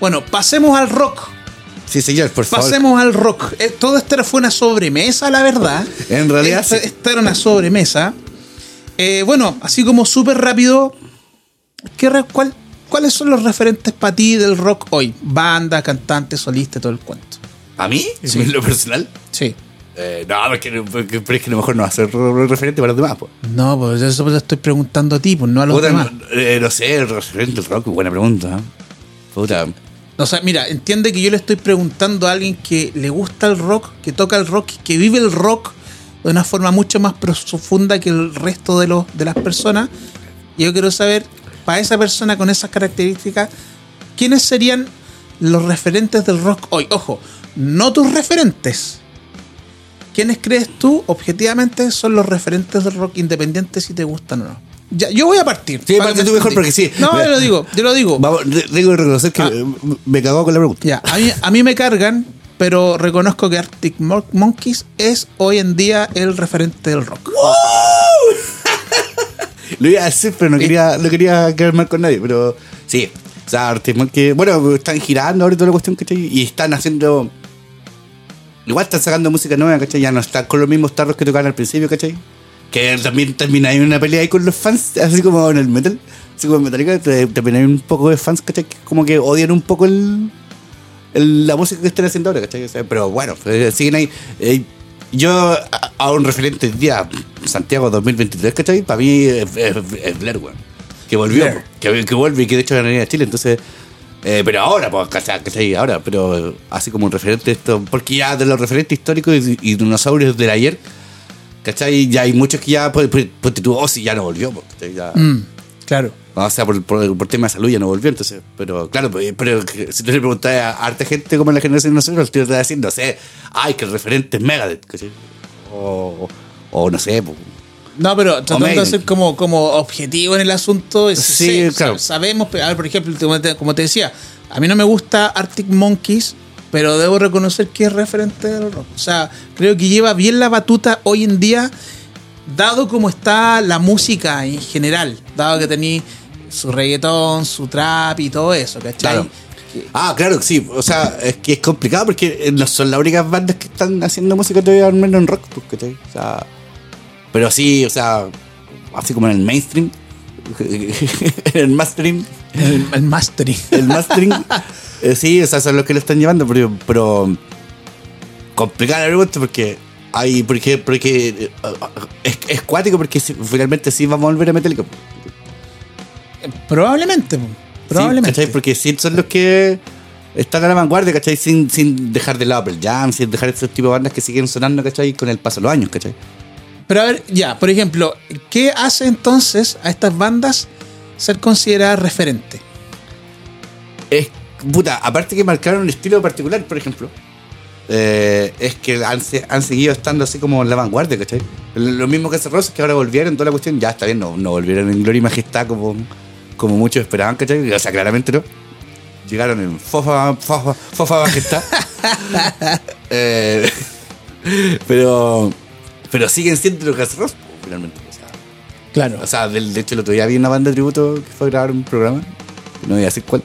Bueno, pasemos al rock. Sí, señor, por favor. Pasemos al rock. Eh, todo esto fue una sobremesa, la verdad. En realidad, Esta, sí. esta era una sobremesa. Eh, bueno, así como súper rápido, ¿qué cuál- ¿cuáles son los referentes para ti del rock hoy? Banda, cantante, solista, todo el cuento. ¿A mí? Sí. ¿En lo personal? Sí. Eh, no, porque, porque- pero es que a lo mejor no va a ser referente para los demás. Pues. No, pues eso te estoy preguntando a ti, pues no a los Puta, demás. no, eh, no sé, el referente del rock, buena pregunta. ¿eh? Puta. O sea, mira, entiende que yo le estoy preguntando a alguien que le gusta el rock, que toca el rock, que vive el rock de una forma mucho más profunda que el resto de, los, de las personas. Y yo quiero saber, para esa persona con esas características, ¿quiénes serían los referentes del rock hoy? Ojo, no tus referentes. ¿Quiénes crees tú, objetivamente, son los referentes del rock independiente si te gustan o no? Ya, yo voy a partir. Sí, parte tú me mejor porque sí. No, yo lo digo, yo lo digo. Vamos, tengo que reconocer que Ah. me cagó con la pregunta. Ya, a mí, a mí me cargan, pero reconozco que Arctic Mon- Monkeys es hoy en día el referente del rock. Lo iba a decir, pero no quería, no quería quedar mal con nadie. Pero sí, o sea, Arctic Monkey- bueno, están girando ahora toda la cuestión, ¿cachai? Y están haciendo. Igual están sacando música nueva, ¿cachai? Ya no están con los mismos tarros que tocaban al principio, ¿cachai? Que también termina ahí una pelea ahí con los fans, así como en el metal. Así como en Metallica, también hay un poco de fans, ¿cachai? Que como que odian un poco el, el- la música que están haciendo ahora, ¿cachai? O sea, pero bueno, eh, siguen ahí. Eh, yo, a, a un referente el día, Santiago 2023, ¿cachai? Para mí es, es, es Blair, weón. Que volvió, Blair. que, que vuelve y que de hecho ganaría Chile, entonces. eh, pero ahora, pues, ¿cachai? ¿cachai? Ahora, pero así como un referente esto, porque ya de los referentes históricos y, y dinosaurios del ayer, ¿cachai? Ya hay muchos que ya, pues, pues, ponte tú, Ozzy ya no volvió, pues, ¿cachai? Ya, Mm, claro. o sea, por, por, por tema de salud ya no volvió, entonces. Pero claro, pues, pero que si tú le preguntas a harta gente como en la generación de nosotros, el tío te va a decir, no sé, ay, que el referente es Megadeth, ¿cachai? O, o no sé, pues, No, pero tratando de ser como, como objetivo en el asunto, es- Sí, sé- claro. sabemos, pero, a ver, por ejemplo, como te decía, a mí no me gusta Arctic Monkeys, pero debo reconocer que es referente del rock. O sea, creo que lleva bien la batuta hoy en día, dado como está la música en general, dado que tenéis su reggaetón, su trap y todo eso, ¿cachai? Claro. Que- Ah, claro, sí. O sea, es que es complicado porque eh, no son las únicas bandas que están haciendo música todavía al menos en rock, pues, ¿cachai? O sea, pero sí, o sea, así como en el mainstream, en el mainstream, El, el mastering. el mastering, eh, sí, o sea, son los que lo están llevando, pero, pero complicada la pregunta porque hay, porque, porque eh, es, es cuático porque finalmente sí vamos a volver a Metallica. Probablemente, po, Sí, probablemente. ¿cachai? Porque sí son los que están a la vanguardia, ¿cachai? Sin, sin dejar de lado Pearl Jam, sin dejar estos tipos de bandas que siguen sonando, ¿cachai? Con el paso de los años, ¿cachai? Pero a ver, ya, por ejemplo, ¿qué hace entonces a estas bandas ser consideradas referentes? Es, puta, aparte que marcaron un estilo particular, por ejemplo, eh, es que han, se- han seguido estando así como en la vanguardia, ¿cachai? Lo mismo que hace Rosas, que ahora volvieron, toda la cuestión, ya está bien, no, no volvieron en gloria y majestad como, como muchos esperaban, ¿cachai? O sea, claramente no. Llegaron en fofa, fofa, fofa majestad. Eh, pero, pero siguen siendo lo que hace Rosas, finalmente. O sea, Claro. o sea, del- de hecho, el otro día vi una banda de tributo que fue a grabar un programa, no voy a decir cuál,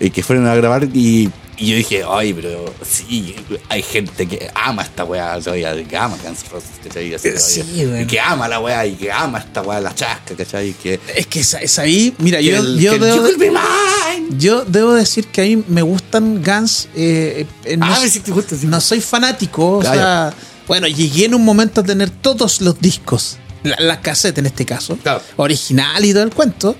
eh, que fueron a grabar y, y yo dije, ay, pero sí, hay gente que ama esta weá que ama Guns Roses, ¿cachai? Así Sí. Y que ama la weá y que ama esta weá, la chasca, ¿cachai? Y que, Es que es, es ahí, mira, yo, el- yo, debo, yo debo decir que a mí me gustan Guns. eh, eh, no, Ah, sí, te gusta, sí. no soy fanático, o Ah, sea, bueno, llegué en un momento a tener todos los discos, la, la cassette en este caso, Claro. original y todo el cuento.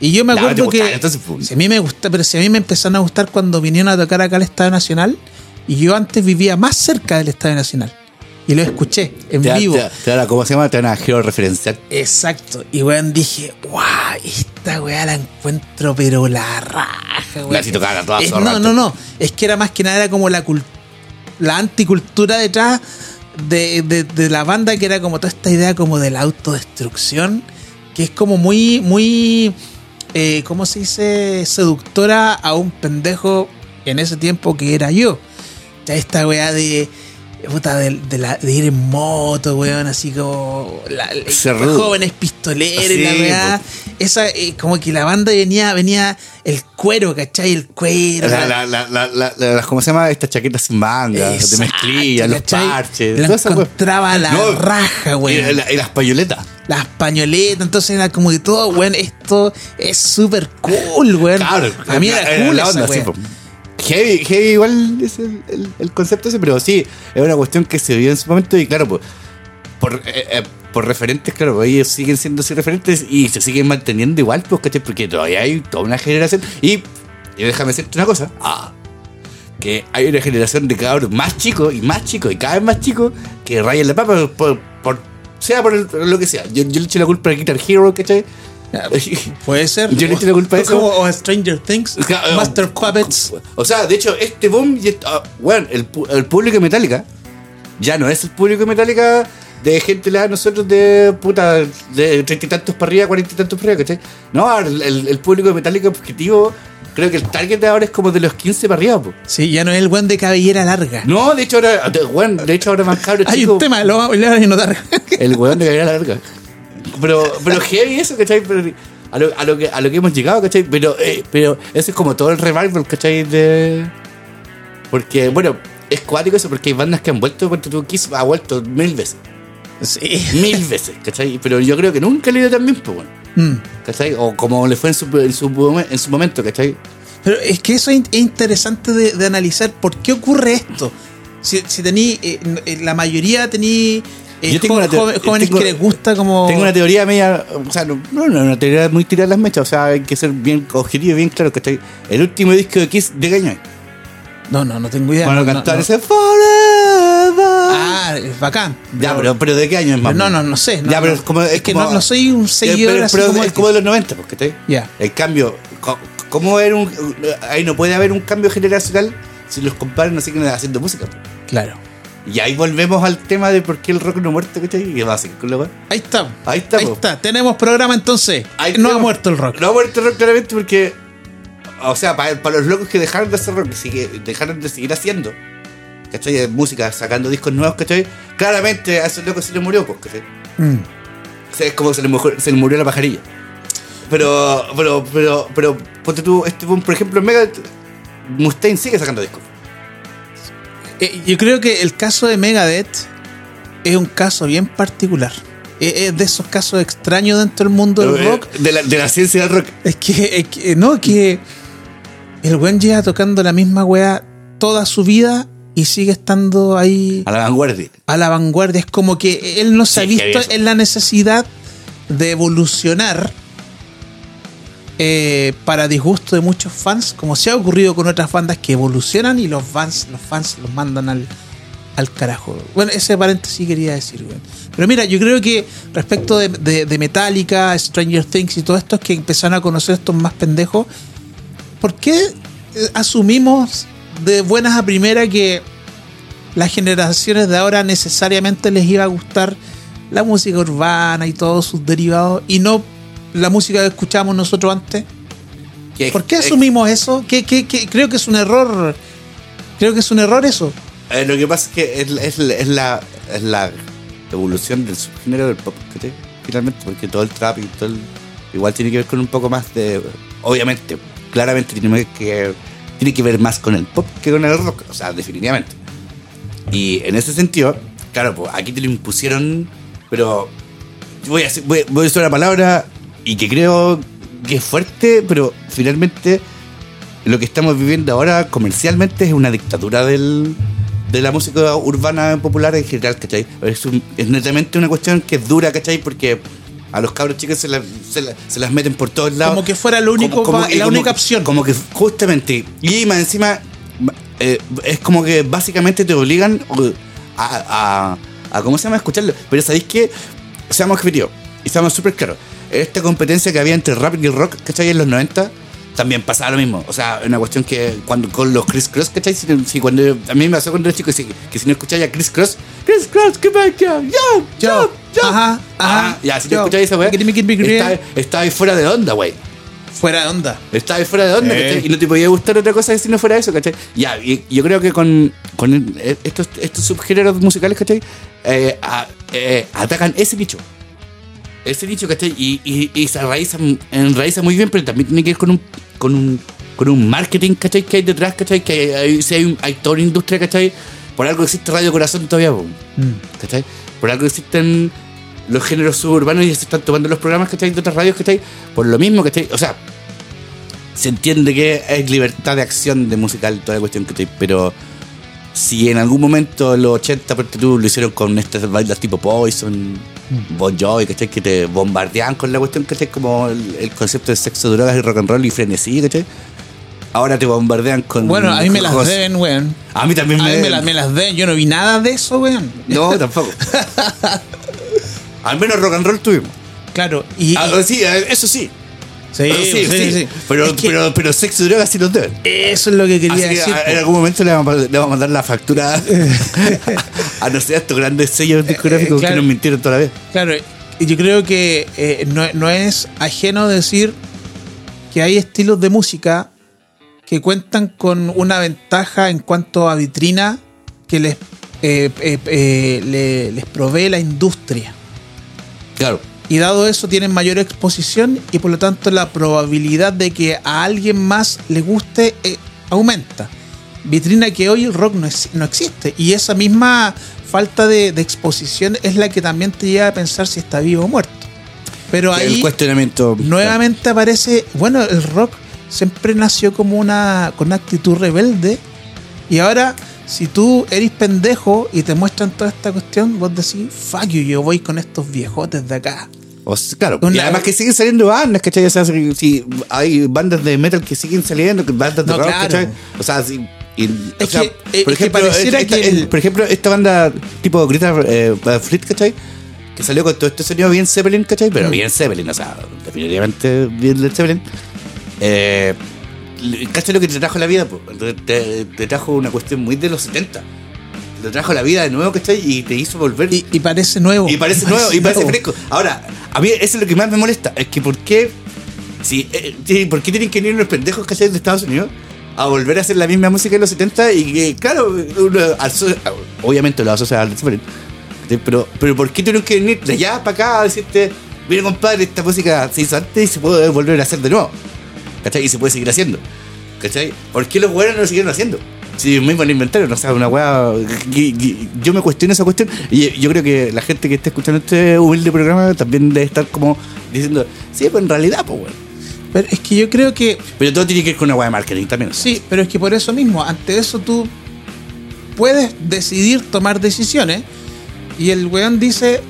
Y yo me acuerdo que entonces, pues. si a mí me gusta, pero si a mí me empezaron a gustar cuando vinieron a tocar acá al Estadio Nacional y yo antes vivía más cerca del Estadio Nacional y lo escuché en Te, vivo. te, te, ¿Cómo se llama? Te van a georreferenciar. Exacto. Y weón dije, guau, esta weá la encuentro pero la raja, weón. La si tocaban a todas Es-. No, no, no. Es que era más que nada era como la la anticultura detrás de, de- de la banda, que era como toda esta idea como de la autodestrucción, que es como muy, muy, eh, ¿cómo se dice? Seductora a un pendejo en ese tiempo que era yo. Ya esta weá de puta, de, de la- de ir en moto, weón, así como la, la- Cerrudo. jóvenes pistoleros y la Sí, weá. Esa, eh, como que la banda venía, venía el cuero, ¿cachai? El cuero. La, la, la, la, la- la- ¿Cómo se llama? Estas chaquetas sin manga, de mezclilla, los parches. Wea. encontraba la raja, y, weón. la- y las payoletas. Las pañoletas, entonces era como que todo, weón, esto es súper cool, weón. Claro, a mí era la- cool la esa onda, sí, po. Heavy, heavy igual es el, el- concepto ese, pero sí, es una cuestión que se vio en su momento y claro, pues, por, eh, eh, por referentes, claro, pues, ellos siguen siendo así referentes y se siguen manteniendo igual, pues, ¿cachai? Porque todavía hay toda una generación y, y déjame decirte una cosa, ah, que hay una generación de cabros más chicos y más chicos y cada vez más chicos que rayan la papa por, por- sea por, el- lo que sea. Yo, yo le echo la culpa a Guitar Hero, ¿cachai? Puede ser. Yo echo la culpa a eso. Como o Stranger Things, Claro, Master eh, Puppets. O sea, de hecho, este boom, y esto- ah, weón, el, el público de Metallica ya no es el público de Metallica de gente la de nosotros de puta, de treinta y tantos para arriba, cuarenta y tantos para arriba, ¿cachai? No, el, el- el público de Metallica objetivo, creo que el target de ahora es como de los 15 para arriba, po. Sí, ya no es el buen de cabellera larga. No, de hecho ahora, de, weón, de hecho ahora más cabros Hay un tema, lo vamos a notar. el weón de cabellera larga. Pero, pero heavy eso, ¿cachai? Pero a, lo, a, lo que, a lo que hemos llegado, ¿cachai? Pero, eh, pero eso es como todo el revival, ¿cachai? De... Porque, bueno, es cuático eso, porque hay bandas que han vuelto, porque tu Kiss ha vuelto mil veces. Sí. Mil veces, ¿cachai? Pero yo creo que nunca le dio tan bien, pues, bueno, Mm. ¿cachai? O como le fue en su, en su, en su momento, ¿cachai? Pero es que eso es in- es interesante de, de analizar por qué ocurre esto. Si, si tení, eh, eh, la mayoría tení Yo tengo una joven- jóvenes tengo- que les gusta como... Tengo una teoría media, o sea, no, no, una teoría muy tirada las mechas, o sea, hay que ser bien objetivo, bien claro, ¿cachai? El último disco de Kiss, ¿de qué año? No, no, no tengo idea. Cuando no, no. ese Forever. Ah, es bacán. Ya, pero, pero ¿de qué año es más? No, no, no sé. ya, pero es como. Es, Es, que como- no, soy un seguidor pero, así pero como es como que- de los 90, pues, ¿cachai? Ya. El cambio. ¿Cómo era un. Ahí no puede haber un cambio generacional si los comparan así que haciendo música. Claro. Y ahí volvemos al tema de por qué el rock no ha muerto, ¿cachai? Y qué va a seguir con la. Ahí está. Ahí está, Ahí po. está. Tenemos programa entonces. Ahí no ha muerto el rock. No ha muerto el rock claramente porque. O sea, para, para los locos que dejaron de hacer rock, que dejaron de seguir haciendo, ¿cachai? De música, sacando discos nuevos, ¿cachai? Claramente a esos locos se les murió, pues, ¿cachai? Mm. O sea, es como se le, mejor- se le murió la pajarilla. Pero, pero, pero, pero, ponte tú, este, por ejemplo, Megadeth, Mustaine sigue sacando discos. Eh, yo creo que el caso de Megadeth es un caso bien particular. Eh, Es de esos casos extraños dentro del mundo del Eh, rock. De la, de la ciencia del rock. Es que, es que- no, que el buen lleva tocando la misma weá toda su vida y sigue estando ahí A la vanguardia. a la vanguardia. Es como que él no se Sí, ha visto en la necesidad de evolucionar eh, para disgusto de muchos fans, como se ha ocurrido con otras bandas que evolucionan y los fans, los fans los mandan al, al carajo. Bueno, ese paréntesis quería decir. Pero mira, yo creo que respecto de, de- Metallica, Stranger Things y todo esto, que empezaron a conocer estos más pendejos, ¿por qué eh, asumimos de buenas a primeras que las generaciones de ahora necesariamente les iba a gustar la música urbana y todos sus derivados y no la música que escuchábamos nosotros antes? Que- ¿Por qué asumimos eso? ¿Qué, qué- qué? Creo que es un error. Creo que es un error eso. eh, lo que pasa es que es, es- es la, es la evolución del subgénero del pop, ¿cachai? Finalmente, porque todo el trap y todo el. Igual tiene que ver con un poco más de. Obviamente, claramente tiene que, tiene que ver más con el pop que con el rock, o sea, definitivamente. Y en ese sentido, claro, pues aquí te lo impusieron, pero voy a, voy, voy a usar una palabra y que creo que es fuerte, pero finalmente lo que estamos viviendo ahora comercialmente es una dictadura del, de la música urbana popular en general, ¿cachai? Es, un- es netamente una cuestión que es dura, ¿cachai? Porque a los cabros chicos se, la- se la- se las meten por todos lados. Como que fuera lo único, la única opción. Como que justamente, y más encima, eh, es como que básicamente te obligan uh, a, a, a- ¿cómo se llama? Escucharlo. Pero ¿sabéis qué? Seamos objetivos y seamos súper claros. Esta competencia que había entre el rap y el rock, ¿cachai? En los 90, también pasaba lo mismo. O sea, una cuestión que cuando con los Chris Cross, ¿cachai? Si, si cuando, a mí me pasó cuando era chico si- que si no escucháis a Chris Cross, Chris Cross, que back yo, yo, yo, yo. Ajá, ajá, Ah, ya, si no yo. escucháis esa weá, está ahí fuera de onda, güey. Fuera de onda. Estaba fuera de onda, Sí. ¿cachai? Y no te podía gustar otra cosa si no fuera eso, ¿cachai? Ya, y yo creo que con, con estos, estos subgéneros musicales, ¿cachai? Eh, a- eh, atacan ese nicho. Ese nicho, ¿cachai? Y, y, y se enraiza, enraiza muy bien, pero también tiene que ver con un, con un, con un marketing, ¿cachai? Que hay detrás, ¿cachai? Que hay, hay, sí hay, un- hay toda una industria, ¿cachai? Por algo existe Radio Corazón todavía, po, ¿cachai? Por algo existen los géneros suburbanos y se están tomando los programas, ¿cachai? De otras radios, ¿cachai? Por lo mismo, ¿cachai? O sea, se entiende que es libertad de acción de musical, toda la cuestión que te, pero si en algún momento en los 80 porque tú lo hicieron con estas bandas tipo Poison, Bon Jovi, ¿cachai? Que te bombardean con la cuestión, ¿cachai? Como el, el concepto de sexo, drogas y rock and roll y frenesí, ¿cachai? Ahora te bombardean con. Bueno, a mí me las deben, weón. A mí también A me mí me las, me las deben. Yo no vi nada de eso, weón. No, tampoco. Al menos rock and roll tuvimos. Claro, y. Ah, sí, eso sí. Sí, Eso sí, sí, sí. Pero, pero, pero sexo y drogas sí nos deben. Eso es lo que quería Así que decir. a- en algún momento le vamos, a, le vamos a mandar la factura a, no sé, a estos grandes sellos discográficos Eh, claro. que nos mintieron toda la vez. Claro, y yo creo que eh, no, no es ajeno decir que hay estilos de música que cuentan con una ventaja en cuanto a vitrina que les, eh, eh, eh, le- les provee la industria. Claro. Y dado eso tienen mayor exposición y por lo tanto la probabilidad de que a alguien más le guste eh, aumenta. Vitrina que hoy el rock no, es- no existe. Y esa misma falta de, de exposición es la que también te lleva a pensar si está vivo o muerto. Pero el ahí cuestionamiento. nuevamente aparece, bueno, el rock siempre nació como una, con una actitud rebelde. Y ahora, si tú eres pendejo y te muestran toda esta cuestión, vos decís, fuck you, yo voy con estos viejotes de acá. O sea, claro. y además que siguen saliendo bandas, ¿cachai? O sea, si, si hay bandas de metal que siguen saliendo, bandas de No, rock, claro. ¿cachai? O sea, si- y- Es o sea, que- es por que ejemplo, pareciera esta- que el- por ejemplo, esta banda tipo Greta eh, Fleet, ¿cachai? Que salió con todo este sonido bien Zeppelin, ¿cachai? Pero Mm. bien Zeppelin, o sea, definitivamente bien Zeppelin. Eh, ¿Cachai lo que te trajo la vida? po? Te, trajo una cuestión muy de los 70. Te trajo la vida de nuevo, ¿cachai? Y te hizo volver. Y, y parece nuevo. Y parece nuevo, y parece nuevo. fresco. Ahora, a mí eso es lo que más me molesta. Es que ¿por qué? Si, eh, ¿Por qué tienen que venir unos pendejos ¿cachai? de Estados Unidos a volver a hacer la misma música de los 70? Y que, claro, uno aso- obviamente lo asocia al. Pero, pero ¿por qué tuvieron que venir de allá para acá a decirte, mira compadre, esta música se hizo antes y se puede volver a hacer de nuevo? ¿Cachai? Y se puede seguir haciendo. ¿Cachai? ¿Por qué los hueones no lo siguieron haciendo? Si mismo el inventario, no sé, una weá. Yo me cuestiono esa cuestión y yo creo que la gente que está escuchando este humilde programa también debe estar como diciendo, sí, pues en realidad, pues, weón. Pero es que yo creo que Pero todo tiene que ver con una weá de marketing también. Sí, pero es que por eso mismo, ante eso tú puedes decidir tomar decisiones. Y el weón dice,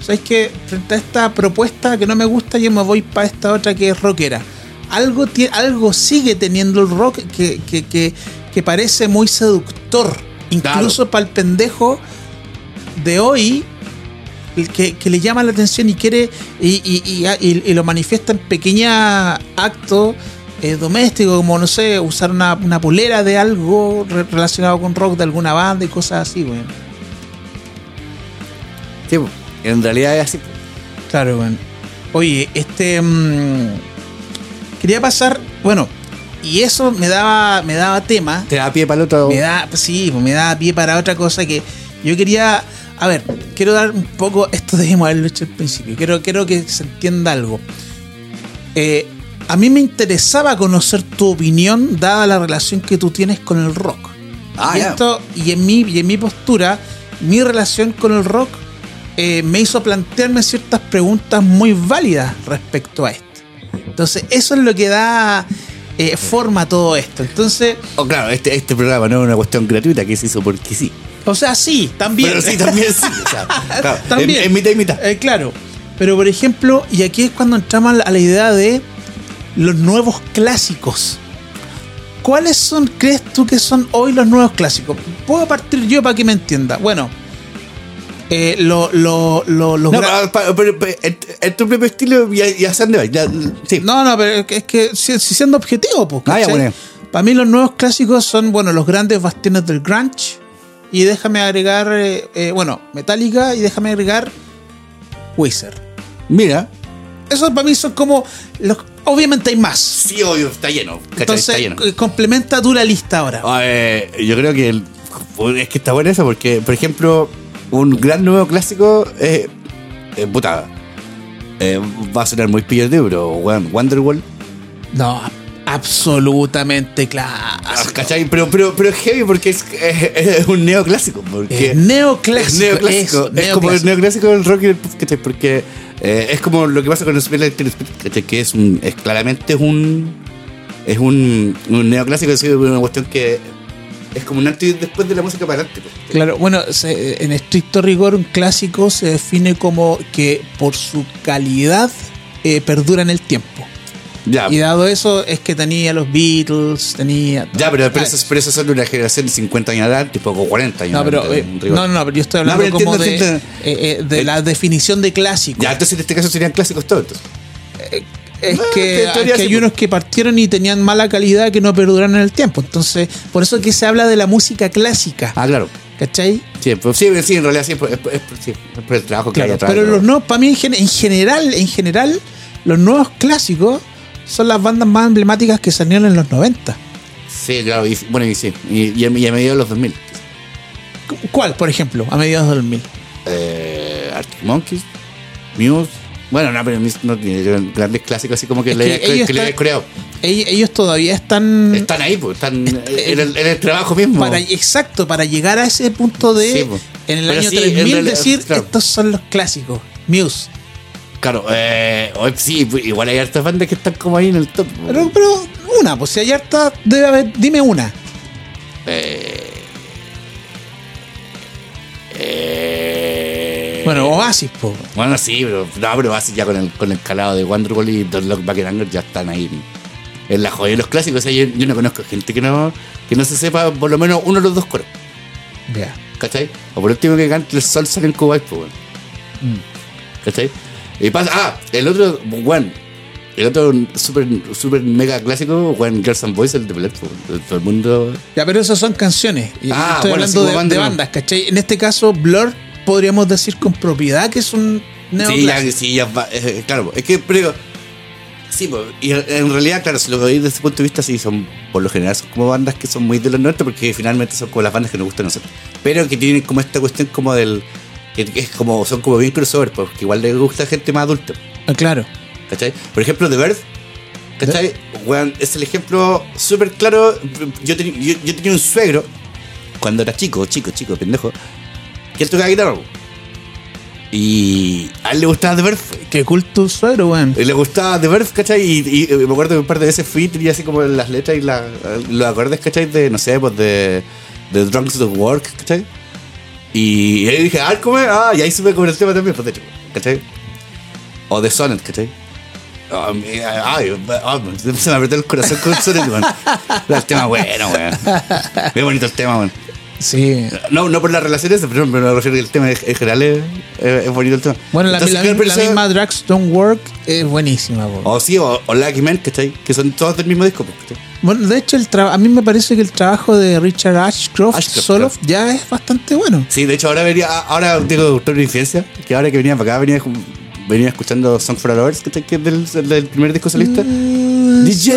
¿sabes qué? Frente a esta propuesta que no me gusta, yo me voy para esta otra que es rockera. Algo, algo sigue teniendo el rock que, que, que, que parece muy seductor. Incluso para el pendejo de hoy, el que, que le llama la atención y quiere y, y- y- y- lo manifiesta en pequeños actos eh, domésticos, como no sé, usar una, una polera de algo re- relacionado con rock de alguna banda y cosas así, weón. Sí, en realidad es así. Claro, weón. Oye, este. mm, quería pasar. Bueno, y eso me daba, me daba tema. Te da pie para el otro. Me da, sí, pues me da pie para otra cosa que yo quería. A ver, quiero dar un poco. Esto debemos haberlo hecho al principio. Quiero, quiero que se entienda algo. Eh, a mí me interesaba conocer tu opinión, dada la relación que tú tienes con el rock. Ah, y, esto, y, en mi, y en mi postura, mi relación con el rock eh, me hizo plantearme ciertas preguntas muy válidas respecto a esto. Entonces, eso es lo que da eh, forma a todo esto. Entonces, Oh, claro, este, este programa no es una cuestión gratuita que se hizo porque sí. o sea, sí, también. Pero sí, también sí. O sea, claro, También. En, en mitad y mitad. Eh, claro. Pero por ejemplo, y aquí es cuando entramos a la, a la idea de los nuevos clásicos. ¿Cuáles son, crees tú que son hoy los nuevos clásicos? Puedo partir yo para que me entienda. Bueno, eh, lo, lo, lo- los No, pero, pero, en tu propio estilo y, y dónde vas. Ya, Sí. no, no, pero es que, si, si siendo objetivo, pues. Ah. Para mí los nuevos clásicos son, bueno, los grandes bastiones del grunge. Y déjame agregar, eh, eh, bueno, Metallica y déjame agregar Wizard. Mira, Esos para mí son como los obviamente hay más. Sí, obvio, está lleno. ¿cachai? Entonces, está lleno. eh, complementa la lista ahora. Eh, yo creo que el- es que está bueno eso porque, por ejemplo, un gran nuevo clásico es. eh, puta. eh, va a sonar muy pillado, pero weón, Wonderwall. No, absolutamente Ah, clásico. ¿Cachai? Pero, pero, pero es heavy porque es, es, es un neoclásico. Porque Es neoclásico. Es neoclásico. es como el neoclásico. del rock y pop, ¿cachai? Porque eh, es como lo que pasa con el Spirit, ¿cachai? Que es un. Es, claramente un. Es un, un neoclásico, es una cuestión que. Es como un antes y después de la música para adelante. pues. Claro, bueno, se- en estricto rigor, un clásico se define como que por su calidad eh, perdura en el tiempo. Ya, Y dado eso, es que tenía los Beatles, tenía. ya pero, pero, Ah, eso, pero eso son de una generación de 50 años adelante, tipo como 40 años No, pero, adelante, eh, no, no, no, pero yo estoy hablando pero como de, entiendo, eh, eh, de la definición de clásico. Ya, entonces en este caso serían clásicos todos. Es Ah, que, es hay pues. unos que partieron y tenían mala calidad que no perduran en el tiempo. Entonces, por eso que se habla de la música clásica. Ah, claro. ¿Cachai? Sí, pues, sí, sí, en realidad sí, es por, es por- es por- sí, es por el trabajo que hay Claro, atrás. pero los nuevos, para mí en, gen- en general, en general, los nuevos clásicos son las bandas más emblemáticas que salieron en los 90. Sí, claro, y, bueno, y sí, y, y a, y a mediados de los 2000. Cu- ¿Cuál, por ejemplo, a mediados del 2000? Eh, Arctic Monkeys, Muse. Bueno, no, pero no tiene grandes clásicos así como que Es le que ellos que creado. Ellos, todavía están... Están ahí, pues, están en el, en el trabajo mismo. Para, exacto, para llegar a ese punto de, Sí, po. en el Pero año sí, en 3000, realidad, decir, claro. estos son los clásicos. Muse. Claro, eh, hoy sí, pues, igual hay hartas bandas que están como ahí en el top. Pero, pero una, pues si hay harta, debe haber, dime una. Eh, eh, Bueno, Oasis, po. Bueno, sí, pero no, pero así ya con el, con el calado de Wonderwall y Don't Look Back in Anger ya están ahí en la joya de los clásicos. O sea, yo, yo no conozco gente que no, que no se sepa por lo menos uno de los dos coros, Ya. ¿cachai? O por último que cante el sol sale en Kuwait, pues. Mm. ¿cachai? Y pasa, ah, el otro, bueno, el otro super, super mega clásico, bueno, Girls and Boys, el de de todo el mundo. Ya, pero esas son canciones. Y Ah, estoy bueno, hablando de, banda, de bandas, ¿cachai? En este caso, Blur, podríamos decir con propiedad que es un Sí, ya, neoclásico. sí, ya va, eh, claro, es que, pero sí, pues, y en- realidad, claro, si lo veis desde ese punto de vista, sí, son, por lo general, son como bandas que son muy de los nuestros, porque finalmente son como las bandas que nos gustan a nosotros, pero que tienen como esta cuestión como del, que es como, son como bien crossover, porque igual le gusta a gente más adulta, Ah, claro. ¿cachai? Por ejemplo, The Bird, ¿cachai? Weón, es el ejemplo súper claro, yo, yo, yo tenía un suegro, cuando era chico, chico, chico, pendejo, que él tocaba guitarra, y a él le gustaba The Bird, Qué culto suegro, weón. y le gustaba The Birth, ¿cachai? Y, y, me acuerdo que un par de veces fui y tenía así como las letras y la, los acordes, ¿cachai? De, no sé, pues de, de Drunks of Work, ¿cachai? Y ahí dije, ah, ¿cómo es? Ah, y ahí supe con el tema también, pues de hecho, ¿cachai? O de Sonnet, ¿cachai? Mi- Ay, ah, se me apretó el corazón con Sonnet, weón. El tema bueno, weón. Qué bonito el tema, weón. Sí. No, no por las relaciones, pero me refiero el tema en en general es, bonito el tema. Bueno, la, la- la misma Drugs Don't Work es buenísima, po. O sí, o, o Lucky Man, ¿cachai? Que son todos del mismo disco, ¿cachai? Bueno, de hecho, el a mí me parece que el trabajo de Richard Ashcroft, Ashcroft, solo claro. ya es bastante bueno. Sí, de hecho ahora venía, ahora digo doctor de infidencia, que ahora que venía para acá venía, venía escuchando Song for a Lovers, ¿cachai? Que es del, del primer disco solista. DJ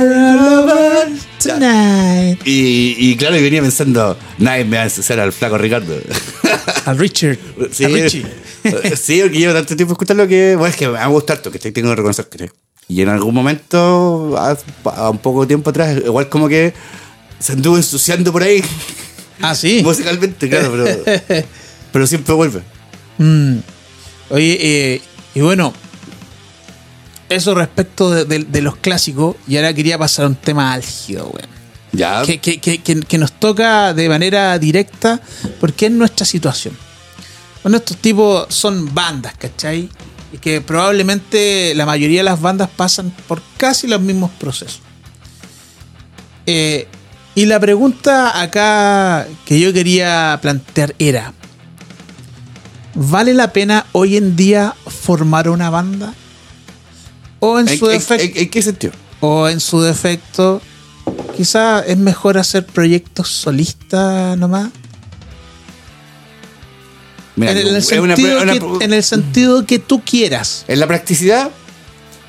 Lovers. Tonight. Y, y claro, y venía pensando, nadie me va a ensuciar al flaco Ricardo. A Richard. Sí, a Richie. sí, porque llevo tanto tiempo escuchando que, bueno, es que me ha gustado harto, que tengo que reconocer que Y en algún momento, a, a un poco tiempo atrás, igual como que se anduvo ensuciando por ahí, Ah, sí. musicalmente, claro, pero, pero siempre vuelve. Mm. Oye, eh, y bueno, eso respecto de, de- de los clásicos, y ahora quería pasar a un tema álgido, weón. Ya, Que, que- que- que- que nos toca de manera directa porque es nuestra situación. Bueno, estos tipos son bandas, ¿cachai? Y que probablemente la mayoría de las bandas pasan por casi los mismos procesos. Eh, y la pregunta acá que yo quería plantear era, ¿vale la pena hoy en día formar una banda? O en ¿En, su defecto... en- en qué sentido? O en su defecto, quizá es mejor hacer proyectos solistas nomás. Mira, en, el es sentido una- una- que, en el sentido que tú quieras. en la practicidad,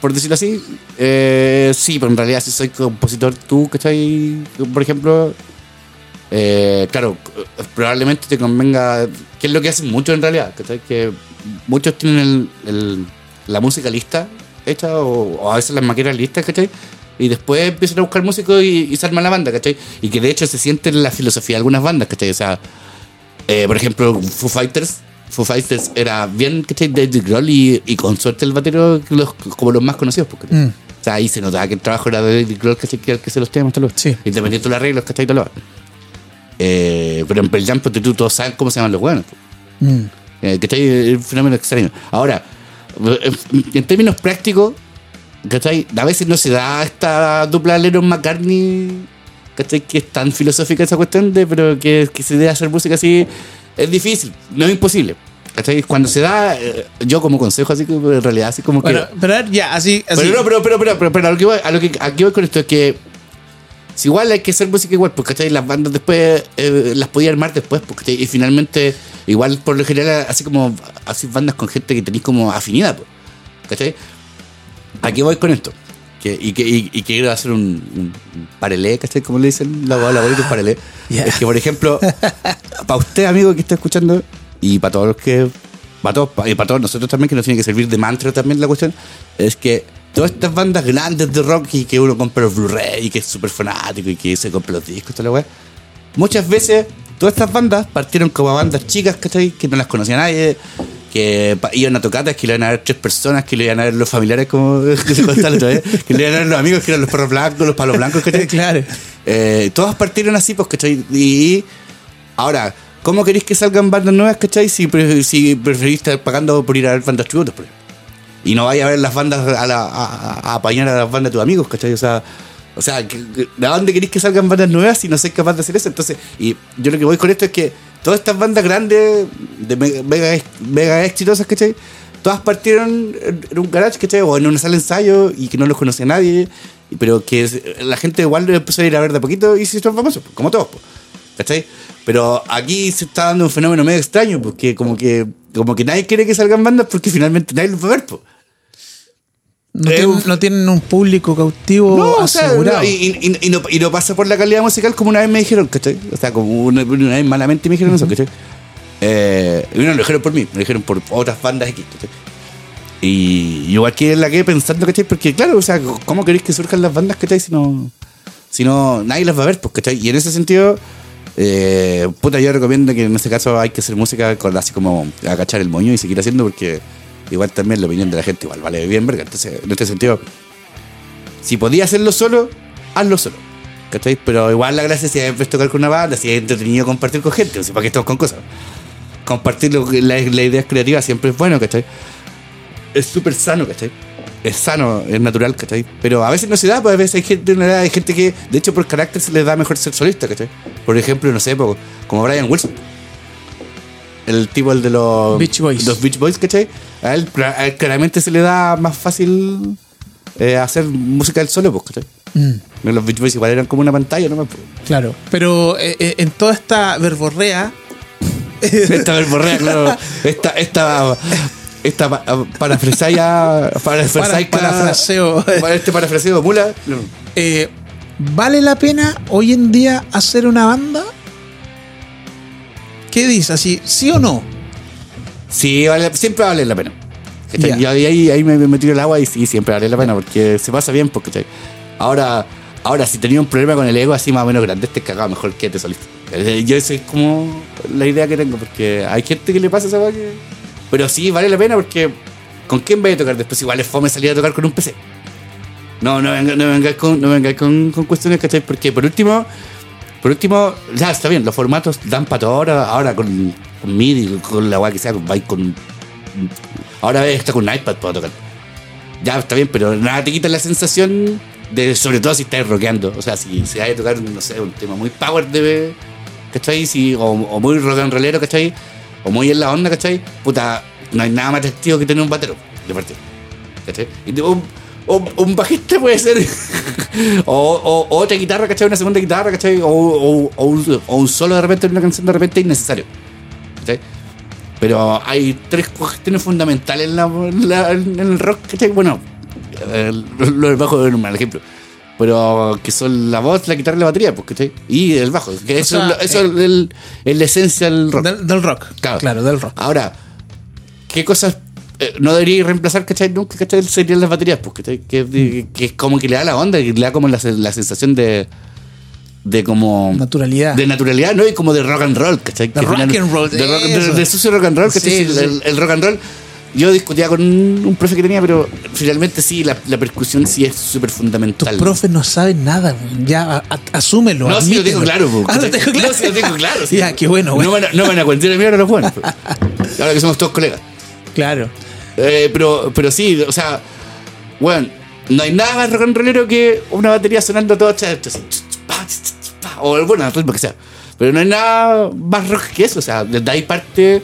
por decirlo así, eh, sí, pero en realidad si soy compositor, tú, ¿cachai? Por ejemplo, eh, claro, probablemente te convenga, que es lo que hacen muchos en realidad, ¿cachai? Que muchos tienen el- el- la música lista hecha o, o a veces las maquetas listas, ¿cachai? Y después empiezan a buscar músicos y, y se arma la banda, ¿cachai? Y que de hecho se siente en la filosofía de algunas bandas, ¿cachai? O sea, eh, por ejemplo, Foo Fighters. Foo Fighters era bien, ¿cachai? David Grohl y, y con suerte el batero los- como los más conocidos, ¿cachai? Mm. O sea, ahí se notaba que el trabajo era de David Grohl, ¿cachai? Que era el que se los temas, tal vez. Sí. Independiente de los arreglos, ¿cachai? Tal vez. Eh, pero en Pearl Jam, pues, tú todos saben cómo se llaman los buenos. pues. Mm. Eh, ¿Cachai? Es un fenómeno extraño. Ahora, eh, en términos prácticos, ¿cachai? A veces no se da esta dupla Lennon McCartney, ¿cachai? Que es tan filosófica esa cuestión de, pero que, que se debe hacer música así, es difícil, no es imposible. ¿Cachai? Cuando se da, eh, yo como consejo, así que en realidad, así como que. Bueno, pero a ver, ya, así. así. Pero no, pero, pero, pero, pero, pero a lo que voy, a lo que, aquí voy con esto es que si igual hay que hacer música igual, porque ¿cachai? las bandas después eh, las podía armar después, porque y finalmente, igual por lo general, así como así bandas con gente que tenéis como afinidad, pues, ¿cachai? Aquí voy con esto. Que, y, que, y, y quiero hacer un, un, un paralé, ¿cachai? Como le dicen la la abuelita, un. Es que, por ejemplo, para usted, amigo, que está escuchando, y para todos los que. Para todos, y para todos nosotros también, que nos tiene que servir de mantra también la cuestión, es que todas estas bandas grandes de rock y que uno compra los Blu-ray y que es súper fanático y que se compra los discos, toda la weá. Muchas veces, todas estas bandas partieron como bandas chicas, ¿cachai? Que no las conocía nadie, que iban a tocatas, que le iban a ver tres personas, que le iban a ver los familiares, como que se contaba la otra vez, que le iban a ver los amigos, que eran los perros blancos, los palos blancos, ¿cachai? Claro. Eh, todas partieron así, pues, ¿cachai? Y ahora, ¿cómo queréis que salgan bandas nuevas, ¿cachai? Si, si preferís estar pagando por ir a ver bandas tributos, por ejemplo. Y no vaya a ver las bandas a, la- a, a- a apañar a las bandas de tus amigos, ¿cachai? O sea, o sea, ¿de dónde queréis que salgan bandas nuevas si no sois capaz de hacer eso? Entonces, y yo lo que voy con esto es que todas estas bandas grandes, de mega, mega, exitosas, ¿cachai? Todas partieron en un garage, ¿cachai? O en una sala de ensayo y que no los conocía nadie, pero que la gente igual empezó a ir a ver de a poquito y se hizo famosos, pues, como todos, pues, ¿cachai? Pero aquí se está dando un fenómeno medio extraño, porque como que, como que nadie quiere que salgan bandas porque finalmente nadie los va a ver, pues. No, Eh, tienen, no tienen un público cautivo No, o sea, asegurado. no, y, y- y no, y no pasa por la calidad musical como una vez me dijeron, ¿cachai? O sea, como una, una vez malamente me dijeron eso, ¿cachai? Eh, y no lo dijeron por mí, lo dijeron por otras bandas X, ¿cachai? Y aquí en la que pensando, ¿cachai? Porque claro, o sea, ¿cómo queréis que surjan las bandas, ¿cachai? Si no, si no nadie las va a ver, pues, ¿cachai? Y en ese sentido, eh, puta, yo recomiendo que en este caso hay que hacer música con así como agachar el moño y seguir haciendo porque igual también la opinión de la gente igual vale bien, verga. Entonces, en este sentido, si podía hacerlo solo, hazlo solo. ¿Cachai? Pero igual la gracia siempre es tocar con una banda, si es entretenido compartir con gente, o sea, para que estamos con cosas. Compartir lo la, la idea creativa siempre es bueno, ¿cachai? Es súper sano, ¿cachai? Es sano, es natural, ¿cachai? Pero a veces no se da, pues a veces hay gente, hay gente que, de hecho, por carácter se les da mejor ser solista, ¿cachai? Por ejemplo, no sé, como Brian Wilson. El tipo, el de los Beach Boys. Los Beach Boys, ¿cachai? A él, a él claramente se le da más fácil eh, hacer música del solo, pues, ¿cachai? Mm, Los Beach Boys igual eran como una pantalla, ¿no? claro. Pero eh, eh, en toda esta verborrea. Esta verborrea, claro. Esta, esta, esta pa- parafrasaya, parafrasaica- Para- parafraseo. para este parafraseo de mula. no. eh, ¿Vale la pena hoy en día hacer una banda? ¿Qué dices? Así, ¿sí o no? Sí, vale, siempre vale la pena. Ya. Yo ahí, ahí, me, me tiro el agua y sí, siempre vale la pena porque se pasa bien. Porque, ahora, ahora, si tenía un problema con el ego así más o menos grande, te cagaba mejor que te solista. Eh, Yo esa es como la idea que tengo, porque hay gente que le pasa esa cosa que... Pero sí, vale la pena porque ¿con quién vais a tocar después? Igual es fome salir a tocar con un PC. No, no vengáis no vengáis con, no vengáis con, con cuestiones, ¿cachai? Porque por último, por último, ya está bien, los formatos dan para todo ahora, ahora con, con MIDI, con la guay que sea, vais con. Ahora está con un iPad para tocar. Ya está bien, pero nada te quita la sensación de, sobre todo si estás rockeando. O sea, si se vaya a tocar, no sé, un tema muy power de. ¿cachai? Si, o, o muy rock and rollero, ¿cachai? O muy en la onda, ¿cachai? Puta, no hay nada más atractivo que tener un batero, de parte. ¿cachai? Y un, un, bajista puede ser. o, otra guitarra, ¿cachai? Una segunda guitarra, ¿cachai? O, un, o un solo de repente en una canción de repente innecesario. ¿Cachai? Pero hay tres cuestiones fundamentales en, la- en la- en el rock, ¿cachai? Bueno, el- los bajos es un mal ejemplo. Pero que son la voz, la guitarra y la batería, pues, ¿cachai? Y el bajo. Que eso, sea, es lo- eso el- la esencia del rock. Del, del rock. Claro. Claro. del rock. Ahora, ¿qué cosas eh, no debería reemplazar, cachai? Nunca, cachai, serían las baterías, pues, cachai? Que, es como que le da la onda, que le da como la, la sensación de. De como. Naturalidad. De naturalidad, ¿no? Y como de rock and roll, ¿cachai? De Que rock final- and roll, De, rock- de- de sucio rock and roll, ¿cachai? Sí, Sí. El, el rock and roll. Yo discutía con un, profe que tenía, pero finalmente sí, la, la percusión sí es súper Tus fundamental. profes no saben nada, ya a- a- asúmelo. No, sí, lo tengo claro, po, Ah, lo tengo claro. No, sí, lo tengo claro. sí. Ya, qué bueno, No bueno. van a, no van a cuentar de mierda los buenos. Ahora que somos todos colegas. Claro. Eh, pero, pero sí, o sea, bueno, no hay nada más rock and rollero que una batería sonando todo cha- o bueno, el ritmo que sea. Pero no hay nada más rock que eso, o sea, desde ahí parte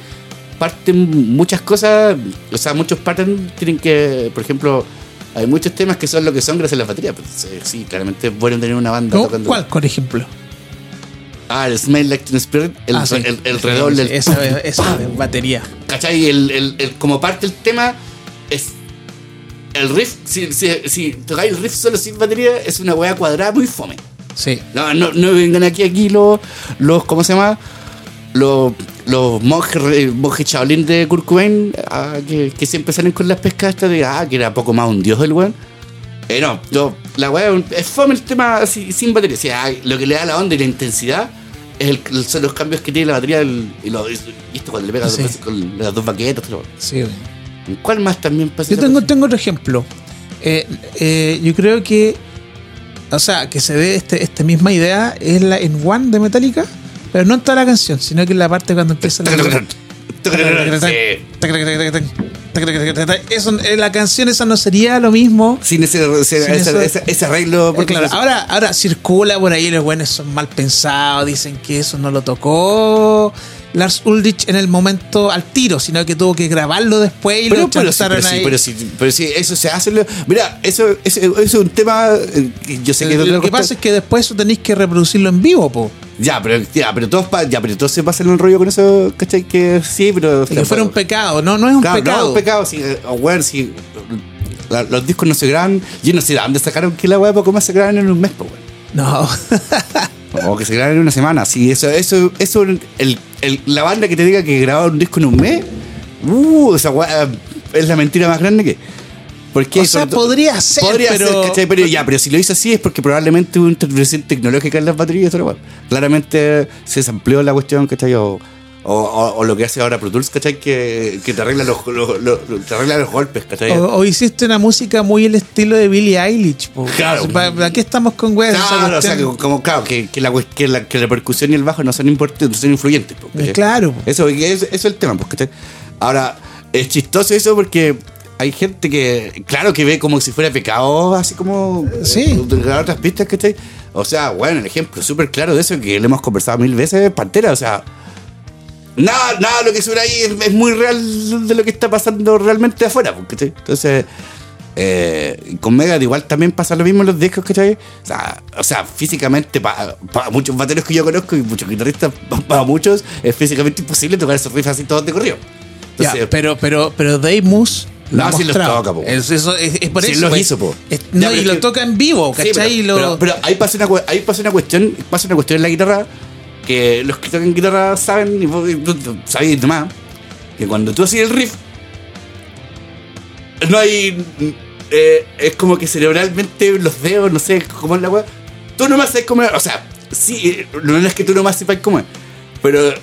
parten muchas cosas, o sea, muchos patterns tienen que, por ejemplo, hay muchos temas que son lo que son gracias a las baterías. Pues, sí, claramente es bueno tener una banda tocando. ¿Cuál, por ejemplo? Ah, el Smell Like Teen Spirit, el, Ah, sí. el, el redoble, el Esa, esa batería. ¿Cachai? El, el, el- como parte del tema es. El riff, si, si, si tocáis el riff solo sin batería, es una weá cuadrada muy fome. Sí. No, no, no vengan aquí, aquí los, los ¿cómo se llama? Los, los monjes, re- monjes de Kurt Cobain, ah, que, que siempre salen con las pescas estas de, ah, que era poco más un dios el weón. Eh, no, yo, la weá es fome el tema así, sin batería. O sea, lo que le da la onda y la intensidad es el- son los cambios que tiene la batería el- y, lo, y esto cuando le pega dos Sí. veces con las dos baquetas. todo. Sí. ¿Cuál más también pasa? Yo tengo, tengo otro ejemplo. Eh, eh, yo creo que, o sea, que se ve este, esta misma idea es la en One de Metallica, pero no en toda la canción, sino que en la parte cuando empieza la. Eso, en la canción esa no sería lo mismo. Sin ese, ese, Sin ese, eso- ese- ese arreglo. Eh, porque claro, ahora, ahora circula por ahí, los buenos son mal pensados, dicen que eso no lo tocó Lars Ulrich en el momento al tiro, sino que tuvo que grabarlo después y pero, lo pero, sí, sí, ahí. pero, sí, pero sí, eso se hace. lo- Mira, eso, eso, eso es un tema eh, que yo sé que lo otra que pasa es que después eso tenéis que reproducirlo en vivo, po. Ya, pero, ya, pero todos, ya, pero todos se pasan el rollo con eso, ¿cachai? Que sí, pero. Que fuera un pecado, no, no es un Claro, pecado. No, es un pecado, sí. eh, oh, weón, sí. la- los discos no se graban. Yo no sé de dónde sacaron que la weá poco más se graban en un mes, pues, weón. No. O que se graban en una semana. Sí, eso, eso, eso, el, el- la banda que te diga que grababa un disco en un mes, uh, esa es la mentira más grande que. Porque O sea, podría ser, podría pero- ser. Pero ya, pero si lo hizo así es porque probablemente hubo una intervención tecnológica en las baterías. Claramente se amplió la cuestión, ¿cachai? O, o, o- o lo que hace ahora Pro Tools, ¿cachai? Que, que te arregla los, los- los- te arregla los golpes, ¿cachai? O, o hiciste una música muy el estilo de Billie Eilish, po. Claro. ¿Para, para qué estamos con weas? Claro, o sea, que, como, claro, que, que la, que, la, que la percusión y el bajo no son importantes, no son influyentes. Eh, claro. po. Eso, eso, es el tema, ¿cachai? Ahora, es chistoso eso porque hay gente que, claro, que ve como si fuera pecado, así como Sí. otras pistas, ¿cachai? O sea, bueno, el ejemplo súper claro de eso que le hemos conversado mil veces es Pantera, o sea. Nada, nada, lo que suena ahí es, es muy real de lo que está pasando realmente afuera, pues, ¿cachai? Entonces, eh, con Megadeth igual también pasa lo mismo en los discos, ¿cachai? O sea, o sea físicamente para muchos bateros que yo conozco y muchos guitarristas, para muchos, es físicamente imposible tocar esos riffs así todos de corrido. Ya, Entonces, pero, pero, pero Dave Moose No, sí los toca, po. Es, eso, es, es por Sí, eso. los pues. hizo, po. Es- Ya, no, pero y lo que- toca en vivo, Sí, ¿cachai? pero, Y lo- pero- pero ahí pasa una, ahí pasa una cuestión, pasa una cuestión en la guitarra que los que tocan guitarra saben y vos y demás que cuando tú haces el riff no hay eh, es como que cerebralmente los dedos, no sé cómo es la weá. Tú nomás sabes cómo es, o sea, sí, no es que tú nomás sepas cómo es, pero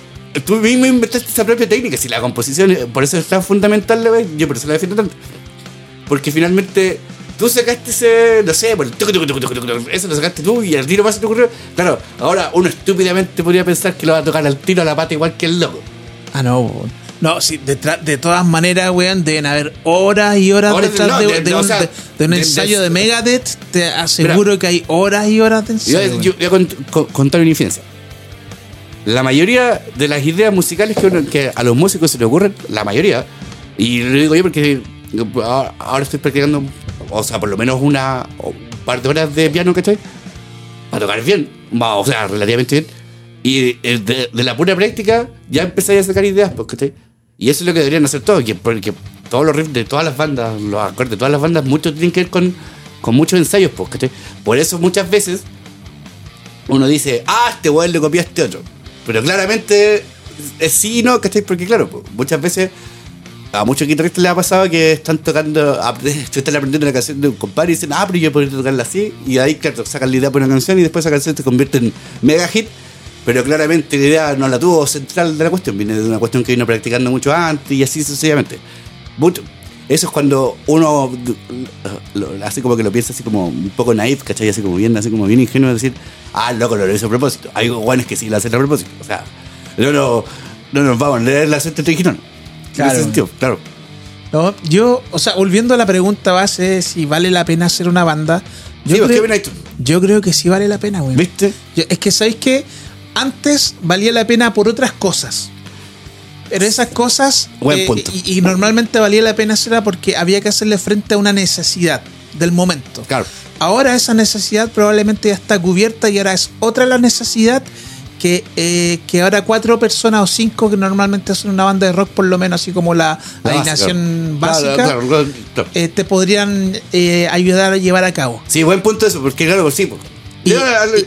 tú mismo inventaste esa propia técnica, si la composición, eh, por eso es tan fundamental, la yo por eso la defiendo tanto. Porque finalmente tú sacaste ese, no sé, por el tucu, tucu, tucu, eso lo sacaste tú y al tiro más se te ocurrió. Claro, ahora uno estúpidamente podría pensar que lo va a tocar al tiro a la pata igual que el loco. Ah, no. No, sí, detrás- de todas maneras, weón, deben haber horas y horas Horas de- detrás no, de, de- de o un, sea, de- de un de- ensayo de- de, Megadeth. Te aseguro que hay horas y horas de Yo, ensayo. yo voy a cont- co- contar una infidencia. La mayoría de las ideas musicales que, uno- que a los músicos se les ocurren, la mayoría, y lo digo yo porque ahora ahora estoy practicando, o sea, por lo menos una o un par de horas de piano, ¿cachai? Para tocar bien, o sea, relativamente bien. Y eh, de, de la pura práctica ya empezáis a sacar ideas, pues, ¿cachai? Y eso es lo que deberían hacer todos, que, porque todos los riffs de todas las bandas, los acordes de todas las bandas, muchos tienen que ver con, con muchos ensayos, pues, ¿cachai? Por eso muchas veces uno dice, ah, este weón le copió a este otro. Pero claramente es sí y no, ¿cachai? Porque claro, pues, muchas veces a muchos guitarristas les ha pasado que están tocando, ap- están aprendiendo la canción de un compadre y dicen, ah, pero yo podría tocarla así. Y ahí, claro, sacan la idea por una canción y después esa canción se convierte en mega hit. Pero claramente la idea no la tuvo central de la cuestión, viene de una cuestión que vino practicando mucho antes y así sucesivamente. Mucho- eso es cuando uno hace como que lo piensa así como un poco naif, ¿cachai? Así como bien, así como bien ingenuo de decir, ah, loco, lo hizo a propósito. Hay guanes que sí lo hacen a propósito. O sea, no, no, no nos vamos a leer la suerte de Girón. En Claro. ese sentido, claro. No, yo, o sea, volviendo a la pregunta base de si vale la pena hacer una banda, yo, Sí, pues, creo, ¿qué opinas tú? yo creo que sí vale la pena, güey. ¿Viste? Yo- Es que, ¿sabéis que Antes valía la pena por otras cosas. Pero esas cosas. eh, Buen punto. Y, y normalmente valía la pena hacerla porque había que hacerle frente a una necesidad del momento. Claro. Ahora esa necesidad probablemente ya está cubierta y ahora es otra la necesidad que, eh, que ahora cuatro personas o cinco que normalmente son una banda de rock, por lo menos así como la, la alineación básica, claro, claro, claro. eh, te podrían eh, ayudar a llevar a cabo. Sí, buen punto eso, porque claro, sí. pues. Y, Yo,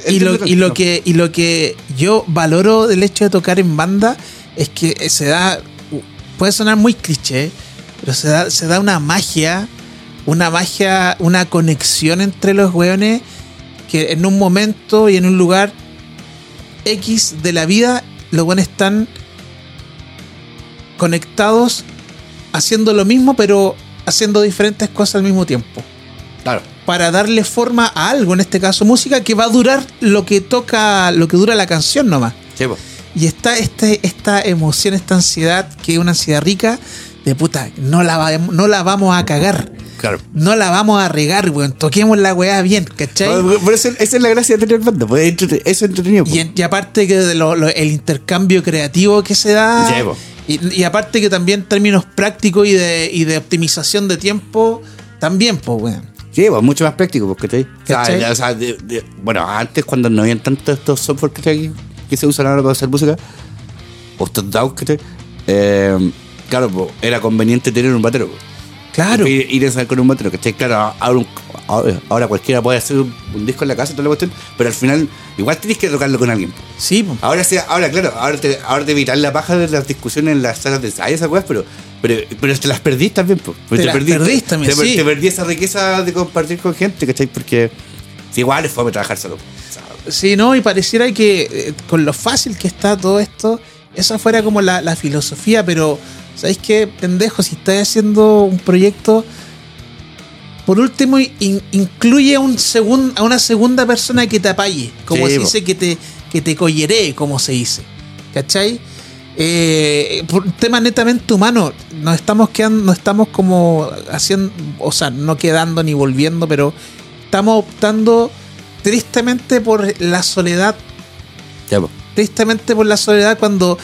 y- y lo, y lo que y lo que yo valoro del hecho de tocar en banda es que se da puede sonar muy cliché pero se da se da una magia una magia una conexión entre los weones que en un momento y en un lugar X de la vida los weones están conectados haciendo lo mismo pero haciendo diferentes cosas al mismo tiempo Claro. para darle forma a algo, en este caso música, que va a durar lo que toca, lo que dura la canción nomás. Sí. Y está este, esta emoción, esta ansiedad, que es una ansiedad rica, de puta, no la, va- no la vamos a cagar. Claro. No la vamos a regar, weón. Toquemos la weá bien, ¿cachai? Por, por eso, esa es la gracia de tener banda, pues, eso es entretenido. pues. Y, en- y aparte que de lo- lo- el intercambio creativo que se da. Sí, po. y, y aparte que también términos prácticos y de, y de optimización de tiempo, también, pues, weón. Sí, pues mucho más práctico, porque te, o o sea, de- de- bueno, antes cuando no habían tantos estos software que, te- que se usan ahora para hacer música, o estos DAWs que te, eh, claro, pues, era conveniente tener un batero. pues. Claro. Ir, ir a ensayar con un batero, ¿cachai? Claro, ahora, un- ahora- cualquiera puede hacer un, un disco en la casa y toda la cuestión, pero al final igual tenés que tocarlo con alguien. Sí, po. Ahora sí, ahora claro, ahora te, ahora te evitar la paja de las discusiones en las salas de ensayo, esas weas, pero, pero, pero te las perdís también, po. Porque Te las perdís también, te, sí. te perdí esa riqueza de compartir con gente, ¿cachai? Porque igual es fome trabajar solo. Sí, no, y pareciera que eh, con lo fácil que está todo esto, esa fuera como la, la filosofía, pero ¿sabéis qué, pendejo? Si estás haciendo un proyecto, por último, in- incluye a, un segun- a una segunda persona que te apaye, como Sí, se dice, que te, que te como se dice. ¿Cachai? Eh, por un tema netamente humano, nos estamos quedando, no estamos como haciendo, o sea, no quedando ni volviendo, pero estamos optando tristemente por la soledad ya, tristemente por la soledad cuando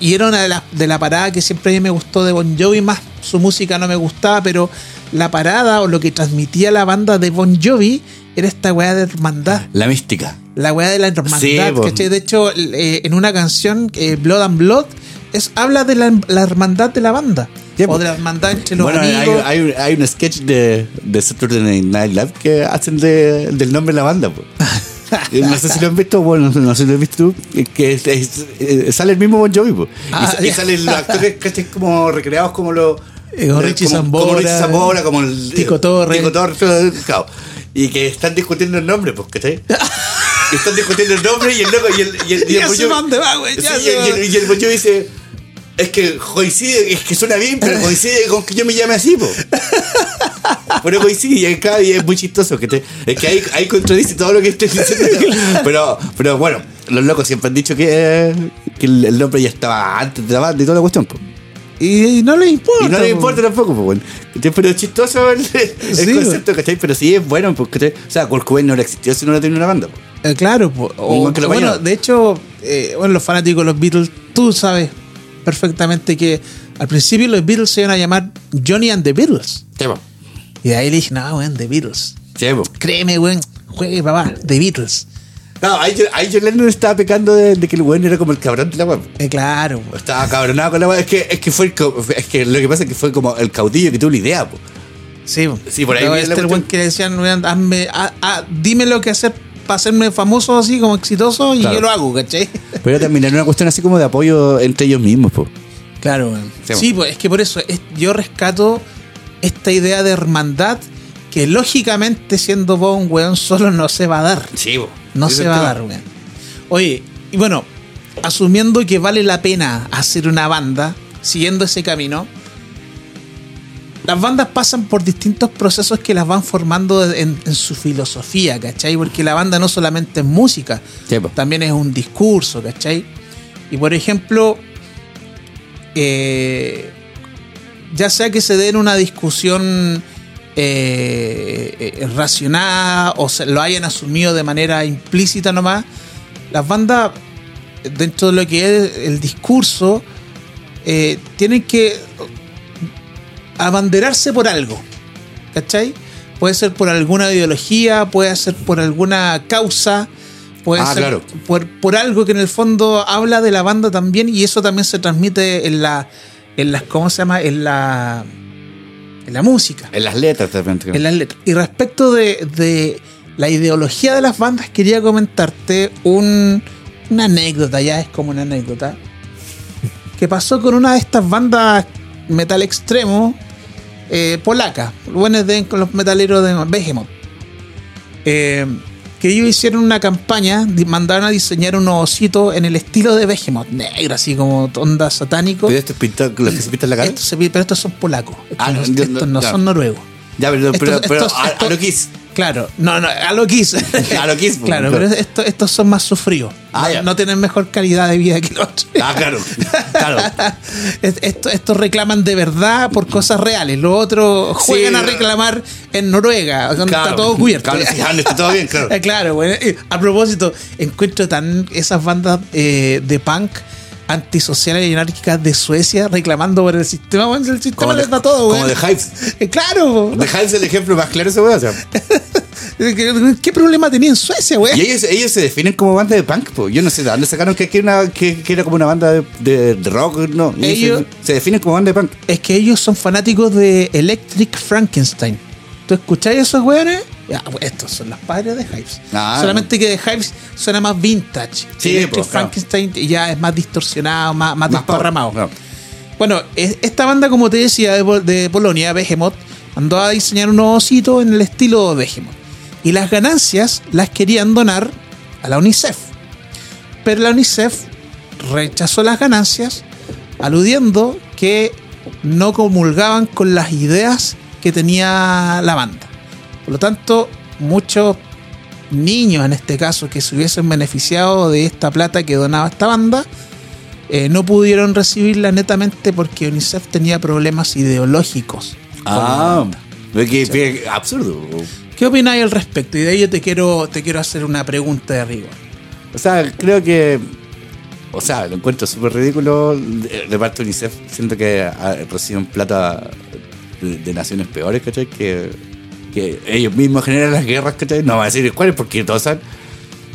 y era una de las de la parada que siempre a mí me gustó de Bon Jovi más su música no me gustaba pero la parada o lo que transmitía la banda de Bon Jovi era esta weá de hermandad La mística. la weá de la hermandad Sí. ¿cachai? de hecho eh, en una canción eh, Blood and Blood es, habla de la, la hermandad de la banda Sí, o de la hermandad entre los Bueno, hay, amigos hay, hay un sketch de, de Saturday Night Live que hacen de- del nombre de la banda, po. Eh, No sé si lo han visto, bueno, no sé si lo has visto tú, eh, que es- es- eh, sale el mismo Bon Jovi, po. Ah, y, salen los actores ¿cachai? como recreados como los... Como Richie Zambora, como Richie Zambora, como el... Tico Torres. Tico Torres, claro. Y que están discutiendo el nombre, pues, están discutiendo el nombre y el loco y el... Y el, y el y, el- y el- y el dice... Es que coincide, es que suena bien, pero coincide con que yo me llame así, po. Pero coincide y acá y es muy chistoso. Que te, es que ahí, ahí contradice todo lo que estoy diciendo. Pero, pero bueno, los locos siempre han dicho que, que el, nombre ya estaba antes de la banda y toda la cuestión. po. y no les importa Y no le po. importa tampoco, pues, bueno. Pero es chistoso el, el Sí, concepto, ¿cachai? Pero sí es bueno, porque, o sea, Kurt Cobain no hubiera existido si no hubiera tenido una banda. po. Eh, claro, lo bueno, de hecho, eh, bueno, los fanáticos de los Beatles, tú sabes perfectamente que al principio los Beatles se iban a llamar Johnny and the Beatles. Y de ahí le dije, no, weón, The Beatles. Po. Créeme, weón, juegue, papá, The Beatles. No, ahí, ahí John Lennon estaba pecando de, de que el weón era como el cabrón de la web. Eh, claro. Estaba cabronado con la web. Es que, es que fue el, es que lo que pasa es que fue como el caudillo que tuvo la idea, po. Sí, Sí, por ahí este el buen que decían, weón, hazme- dime lo que hacer para hacerme famoso así, como exitoso, y Claro. yo lo hago, ¿cachai? Pero también era una cuestión así como de apoyo entre ellos mismos, po. Claro. Sí, Sí, pues es que por eso es- yo rescato esta idea de hermandad que lógicamente siendo vos un weón solo no se va a dar. Sí, po. No se va a dar, weón. Oye, y bueno, asumiendo que vale la pena hacer una banda, siguiendo ese camino, las bandas pasan por distintos procesos que las van formando en, en su filosofía, ¿cachai? Porque la banda no solamente es música, Sí, también es un discurso, ¿cachai? Y por ejemplo, eh, ya sea que se den una discusión eh, eh, racionada o se lo hayan asumido de manera implícita nomás, las bandas, dentro de lo que es el discurso, eh, tienen que abanderarse por algo, ¿cachai? Puede ser por alguna ideología, puede ser por alguna causa, puede Ah, ser claro. por, por algo que en el fondo habla de la banda también y eso también se transmite en la, en las, ¿cómo se llama? En la, en la música, En las letras de repente. en las letras. Y respecto de, de la ideología de las bandas, quería comentarte un, una anécdota, ya es como una anécdota, que pasó con una de estas bandas metal extremo eh, polaca, buenos de con los metaleros de Behemoth. Eh, que ellos hicieron una campaña, mandaron a diseñar unos ositos en el estilo de Behemoth, negro, así como onda satánico. Pero esto es pintado, los que se pintan la cara. Estos se pero estos son polacos. Estos Ah, no, estos son noruegos. Ya, pero, Estos- estos- a, a estos- lo Kiss. Claro, no, no, a lo Kiss. A lo Kiss, Claro, pues, pero estos, estos son más sufridos. Ah, no, tienen mejor calidad de vida que los otros. Ah, claro. Claro. Es- Esto, estos reclaman de verdad por cosas reales. Los otros juegan a reclamar en Noruega. donde Claro. Está todo cubierto. Claro, sí, está todo bien, claro. Claro, bueno. A propósito, encuentro tan esas bandas eh, de punk antisociales y anárquicas de Suecia reclamando por el sistema. Bueno, el sistema les da todo, como de Hives. Eh, Claro, De Hives es el ejemplo más claro ese weón. O sea, ¿Qué, problema tenía en Suecia, güey? y ellos, ellos se definen como banda de punk, po. Yo no sé de dónde sacaron que, que, una, que, que era como una banda de, de- de rock, no. Ellos- se, se definen como banda de punk. Es que ellos son fanáticos de Electric Frankenstein. ¿Tú escucháis esos weones? Ya, pues, estos son los padres de Hives. Ah, Solamente que de Hives suena más vintage. Sí, pues, claro. Frankenstein ya es más distorsionado, más, más, Más desparramado. Bueno, es- esta banda, como te decía, de, Pol- de Polonia, Behemoth, mandó a diseñar un osito en el estilo Behemoth. Y las ganancias las querían donar a la UNICEF. Pero la UNICEF rechazó las ganancias, aludiendo que no comulgaban con las ideas que tenía la banda. Por lo tanto, muchos niños, en este caso, que se hubiesen beneficiado de esta plata que donaba esta banda, eh, no pudieron recibirla netamente porque UNICEF tenía problemas ideológicos. Ah, que, que absurdo. ¿Qué opináis al respecto? Y de ello te quiero, te quiero hacer una pregunta de rigor. O sea, creo que. O sea, lo encuentro súper ridículo de parte de UNICEF. Siento que ah, reciben plata de, de naciones peores, ¿cachai? Que, que ellos mismos generan las guerras, ¿cachai? No va a decir cuáles porque todos saben.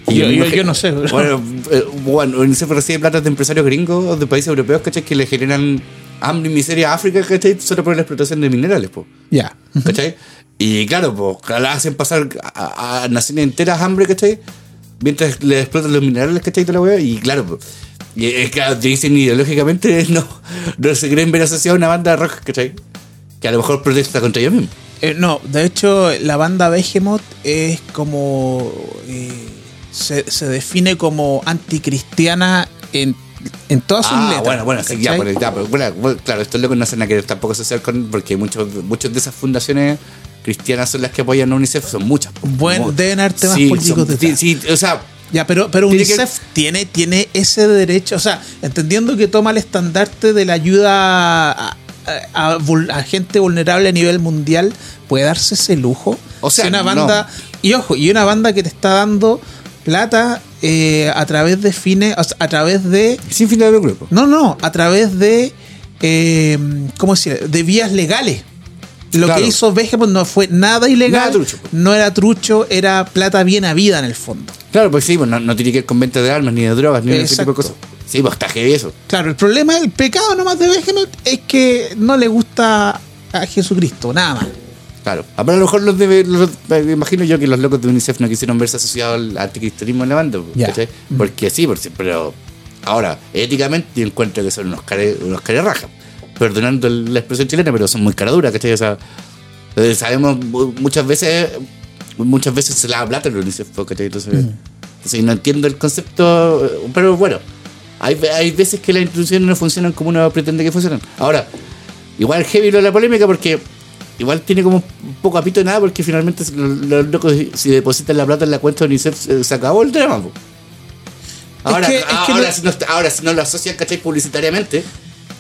Y Yo- yo- yo no sé, Bueno, eh, bueno, UNICEF recibe plata de empresarios gringos de países europeos, ¿cachai? Que le generan hambre y miseria a África, ¿cachai? Solo por la explotación de minerales. Ya. ¿cachai? Y claro, pues la hacen pasar a, a naciones enteras hambre, ¿cachai? Mientras le explotan los minerales, ¿cachai? Toda la wea. Y claro, pues, y es que te dicen ideológicamente no, no se creen ver asociado a una banda de rock, ¿cachai? Que a lo mejor protesta contra ellos mismos. Eh, no, de hecho, la banda Behemoth es como. eh, se, se define como anticristiana en, en todas sus Ah, letras. bueno, bueno, sí, ya, bueno, ya, pero, bueno, claro, estos locos no hacen nada que ver tampoco social con, porque muchos, muchos de esas fundaciones cristianas son las que apoyan a UNICEF, son muchas. Bueno, deben haber temas sí, políticos son- detrás. sí, sí, o sea, Ya, pero, pero Tiene que- UNICEF tiene, tiene ese derecho, o sea, entendiendo que toma el estandarte de la ayuda a, a- a gente vulnerable a nivel mundial, puede darse ese lujo. O sea, Si una no. banda, y ojo, y una banda que te está dando plata eh, a través de fines, a través de sin fin de lucro. po. no, no, a través de, eh, ¿cómo decir? De vías legales. Lo Claro. que hizo Behemoth no fue nada ilegal, Nada trucho, pues. no era trucho, era plata bien habida en el fondo. Claro, pues sí, pues no, no tiene que ver con venta de armas, ni de drogas, ni de ese tipo de cosas. Sí, pues está heavy eso. Claro, el problema, el pecado nomás de Behemoth es que no le gusta a Jesucristo, nada más. Claro. A lo mejor los de. los- me imagino yo que los locos de UNICEF no quisieron verse asociados al anticristianismo en la banda. Ya. ¿cachai? Porque sí, por, pero. Ahora, éticamente yo encuentro que son unos care, unos rajas. Perdonando la expresión chilena, pero son muy caraduras, ¿cachai? O sea, eh, sabemos mu- muchas veces. Muchas veces se lava plata en el UNICEF, ¿cachai? Entonces, entonces no entiendo el concepto. eh, Pero bueno, hay, hay veces que las instituciones no funcionan como uno pretende que funcionen. Ahora, igual heavy lo de la polémica porque igual tiene como un poco apito de nada porque finalmente los, locos si depositan la plata en la cuenta de UNICEF se, se acabó el drama. po. Ahora, que- es que ahora, no- si no, ahora si no lo asocian, ¿cachai? Publicitariamente,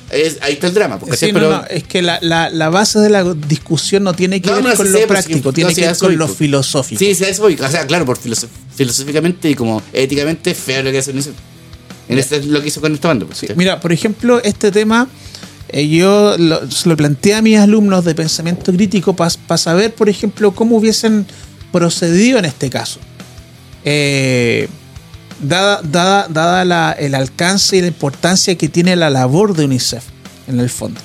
es- ahí está el drama. Sí, no, Pero, no, es que la, la- la base de la discusión no tiene que ver con lo pues, práctico, tiene que ver con lo pues. filosófico. Sí, sí. O sea, claro, por filosóficamente y como éticamente, feo lo que hace UNICEF. En este es lo que hizo con esta banda. pues. Mira, por ejemplo, este tema eh, yo lo, se lo planteé a mis alumnos de pensamiento crítico para saber, por ejemplo, cómo hubiesen procedido en este caso. Eh, dada dada, dada la- el alcance y la importancia que tiene la labor de UNICEF, en el fondo.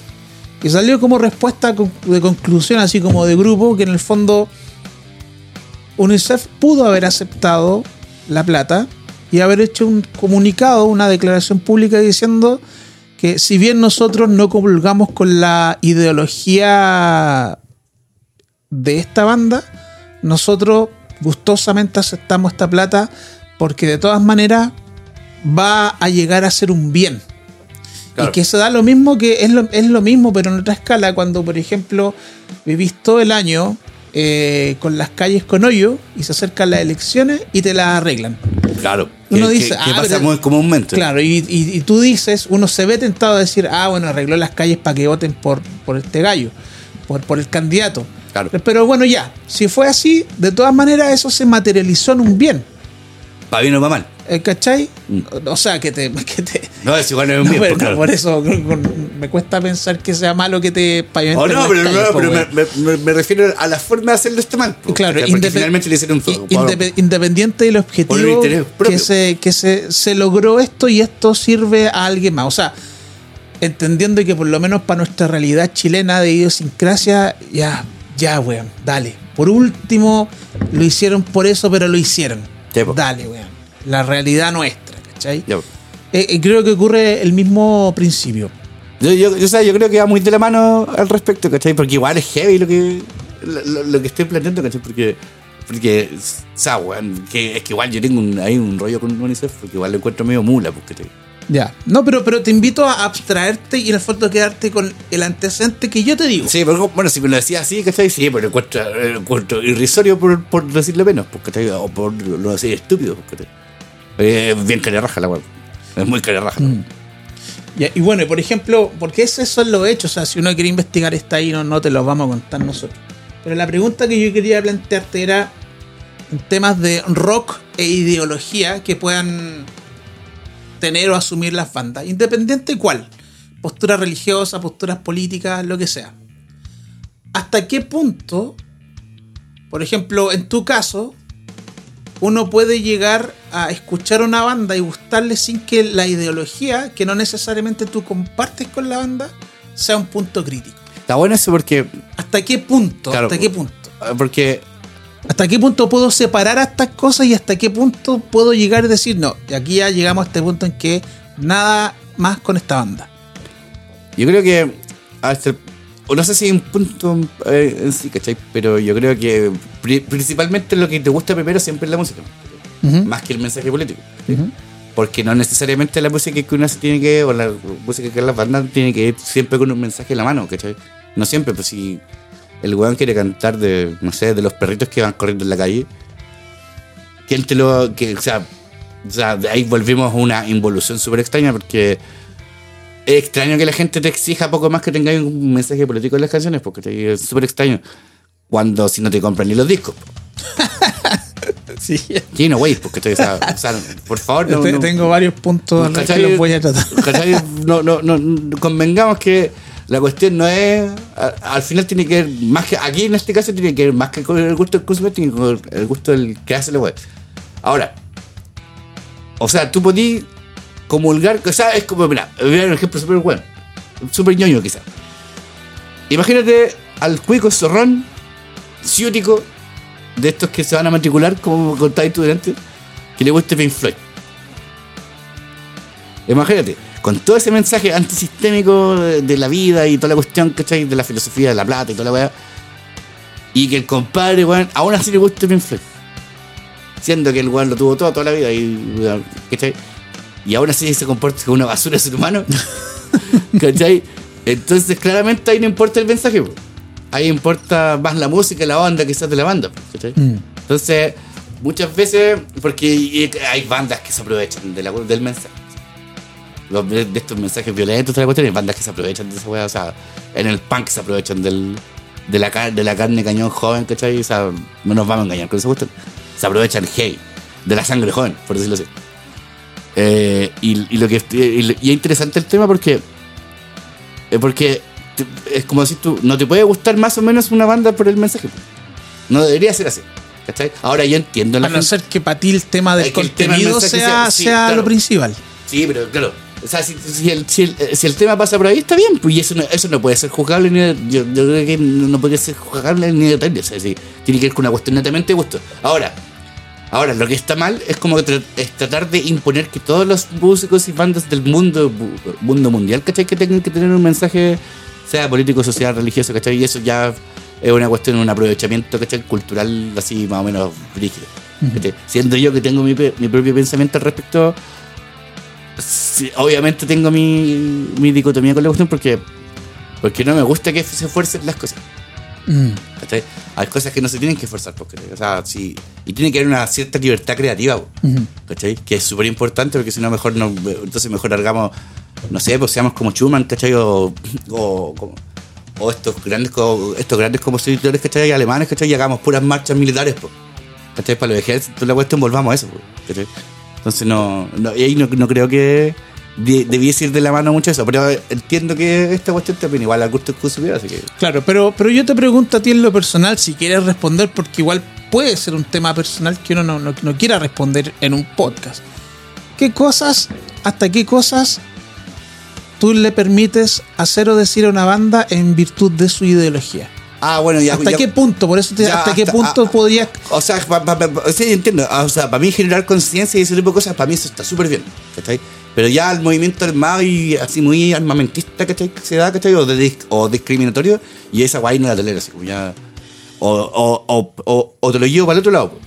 Y salió como respuesta de conclusión, así como de grupo, que en el fondo UNICEF pudo haber aceptado la plata y haber hecho un comunicado, una declaración pública diciendo que si bien nosotros no comulgamos con la ideología de esta banda, nosotros gustosamente aceptamos esta plata porque de todas maneras va a llegar a ser un bien. Claro. Y que se da lo mismo que es lo, es lo mismo, pero en otra escala, cuando por ejemplo vivís todo el año eh, con las calles con hoyo y se acercan las elecciones y te las arreglan. Claro. Uno que, dice, que- que ah, pasa pero- muy comúnmente. Claro, y, y- y tú dices, uno se ve tentado a decir, ah, bueno, arregló las calles para que voten por, por este gallo, por, por el candidato. Claro. Pero bueno, ya, si fue así, de todas maneras eso se materializó en un bien. Para bien o para mal. ¿Eh, ¿Cachai? Mm. O sea, que te... Que te No, es igual no es un no, bien. pero no, claro. por eso me cuesta pensar que sea malo que te pavimenten Oh, no, pero, calles, no, po, pero me, refiero a la forma de hacerlo este mal. po. Claro, porque finalmente le hicieron indep- independiente del objetivo que, se, que se, se logró esto y esto sirve a alguien más. O sea, entendiendo que por lo menos para nuestra realidad chilena de idiosincrasia, ya, ya, weón, dale. Por último, lo hicieron por eso, pero lo hicieron. Dale, weón. La realidad nuestra, ¿cachai? Ya, po. Eh, eh, creo que ocurre el mismo principio. Yo, yo, yo, o sea, yo creo que va muy de la mano al respecto, ¿cachai? Porque igual es heavy lo que, lo, lo- lo que estoy planteando, ¿cachai? Porque, porque o sea, weón, que, es que igual yo tengo un, ahí un rollo con UNICEF, porque igual lo encuentro medio mula, pues, ¿cachai? Ya. No, pero, pero te invito a abstraerte y en el fondo quedarte con el antecedente que yo te digo. Sí, pero bueno, si me lo decía así, ¿cachai? Sí, pero encuentro, encuentro irrisorio por, por decirlo menos, ¿cachai? O por lo así estúpido, pues, Eh, bien raja la weón. Es muy raja. Mm. Ya, y bueno, y por ejemplo, porque ese son los hechos, o sea, si uno quiere investigar está ahí, no, no te los vamos a contar nosotros. Pero la pregunta que yo quería plantearte era en temas de rock e ideología que puedan tener o asumir las bandas, independiente cuál, postura religiosa, posturas políticas, lo que sea. ¿Hasta qué punto, por ejemplo, en tu caso, uno puede llegar a escuchar una banda y gustarle sin que la ideología, que no necesariamente tú compartes con la banda, sea un punto crítico. Está bueno eso porque, ¿Hasta qué punto? Claro. ¿Hasta qué punto? porque ¿Hasta qué punto puedo separar a estas cosas y hasta qué punto puedo llegar y decir, no, y aquí ya llegamos a este punto en que nada más con esta banda? Yo creo que hasta el- o no sé si hay un punto eh, en sí, ¿cachai? Pero yo creo que pri- principalmente lo que te gusta primero siempre es la música, más que el mensaje político. Porque no necesariamente la música que uno se tiene que, o la música que las bandas tiene que ir siempre con un mensaje en la mano, ¿cachai? No siempre, pues si el weón quiere cantar de, no sé, de los perritos que van corriendo en la calle, ¿quién te lo, que, o sea, o sea, de ahí volvimos a una involución súper extraña porque es extraño que la gente te exija poco más que tengáis un mensaje político en las canciones, porque es súper extraño. Cuando si no te compran ni los discos. Sí. Sí, no, güey, porque te, o sea, o sea, por favor, no, Te- no- Tengo varios puntos los que ¿Cachai? los voy a tratar. ¿Cachai? No, no, no, no, convengamos que La cuestión no es. al final tiene que ver más que. Aquí en este caso tiene que ver más que con el gusto del consumidor, tiene que ver con el gusto del que hace la web. Ahora, o sea, tú podís comulgar. O sea, es como. Mira, voy un ejemplo súper bueno. Súper ñoño, quizás. Imagínate al cuico zorrón, ciútico, de estos que se van a matricular, como contáis tú delante, que le guste Pink Floyd. Imagínate, con todo ese mensaje antisistémico de, la vida y toda la cuestión, ¿cachai? De la filosofía de la plata y toda la weá. Y que el compadre, weón, aún así le guste Pink Floyd. Siendo que el weón lo tuvo todo, toda la vida y, ¿cachai? Y aún así se comporta como una basura de ser humano. ¿Cachai? Entonces, claramente ahí no importa el mensaje, po. Ahí importa más la música la banda quizás de la banda, ¿cachai? Mm. Entonces, muchas veces, porque hay bandas que se aprovechan de la- del mensaje. Los- De, estos mensajes violentos, toda la cuestión, hay bandas que se aprovechan de esa weá. O sea, en el punk se aprovechan del, de, la, car- de la carne cañón joven, ¿cachai? O sea, no nos vamos a engañar con esa cuestión. Se aprovechan, hey, de la sangre joven, por decirlo así. Eh, y, y lo que y, es interesante el tema porque eh, porque te- es como decir tú, no te puede gustar más o menos una banda por el mensaje. No debería ser así. ¿cachai? Ahora yo entiendo la A no gente- ser que para ti el tema del tema contenido sea, sea- sí, sea claro. lo principal. Sí, pero claro. O sea, si, si el, si, el, si el tema pasa por ahí, está bien. Pues y eso no, eso no puede ser juzgable ni de- yo, yo creo que no podría ser juzgable ni detalle. O sea, tiene que ver con una cuestión netamente de gusto. Ahora, ahora, lo que está mal es como tra- es tratar de imponer que todos los músicos y bandas del mundo, mundo mundial, ¿cachai? Que tengan que tener un mensaje, sea político, social, religioso, ¿cachai? Y eso ya es una cuestión, un aprovechamiento, ¿cachai? Cultural, así más o menos rígido. Siendo yo que tengo mi, mi propio pensamiento al respecto, sí, obviamente tengo mi, mi dicotomía con la cuestión porque, porque no me gusta que se fuercen las cosas. Mm. Hay cosas que no se tienen que forzar, porque, o sea, sí, y tiene que haber una cierta libertad creativa. ¿cachai? Que es súper importante porque si no, mejor no, entonces mejor largamos, no sé, pues seamos como Schumann, ¿cachai? O, o, como- o estos grandes estos grandes compositores, ¿cachai? Alemanes, ¿cachai? Y hagamos puras marchas militares, po, ¿cachai? Para los ejércitos, la cuestión, volvamos a eso, ¿cachai? Entonces no, no, y ahí no, no creo que debiese ir de la mano mucho eso, pero entiendo que esta cuestión también igual al gusto del consumidor, así que... Claro, pero, pero yo te pregunto a ti en lo personal si quieres responder, porque igual puede ser un tema personal que uno no, no- no quiera responder en un podcast. ¿Qué cosas, hasta qué cosas tú le permites hacer o decir a una banda en virtud de su ideología? Ah, bueno, ya... ¿Hasta ya- qué punto? Por eso te, Ya, ¿hasta qué hasta- punto ah, podrías... O sea, pa- pa- pa- sí, entiendo. Ah, O sea, para mí generar conciencia y ese tipo de cosas, para mí eso está súper bien. ¿cachai? Pero ya el movimiento armado y así muy armamentista ¿cachai? que se da, ¿cachai? O, de o discriminatorio, y esa guay no la tolero, así como ya. O, o, o, o, o te lo llevo para el otro lado. po.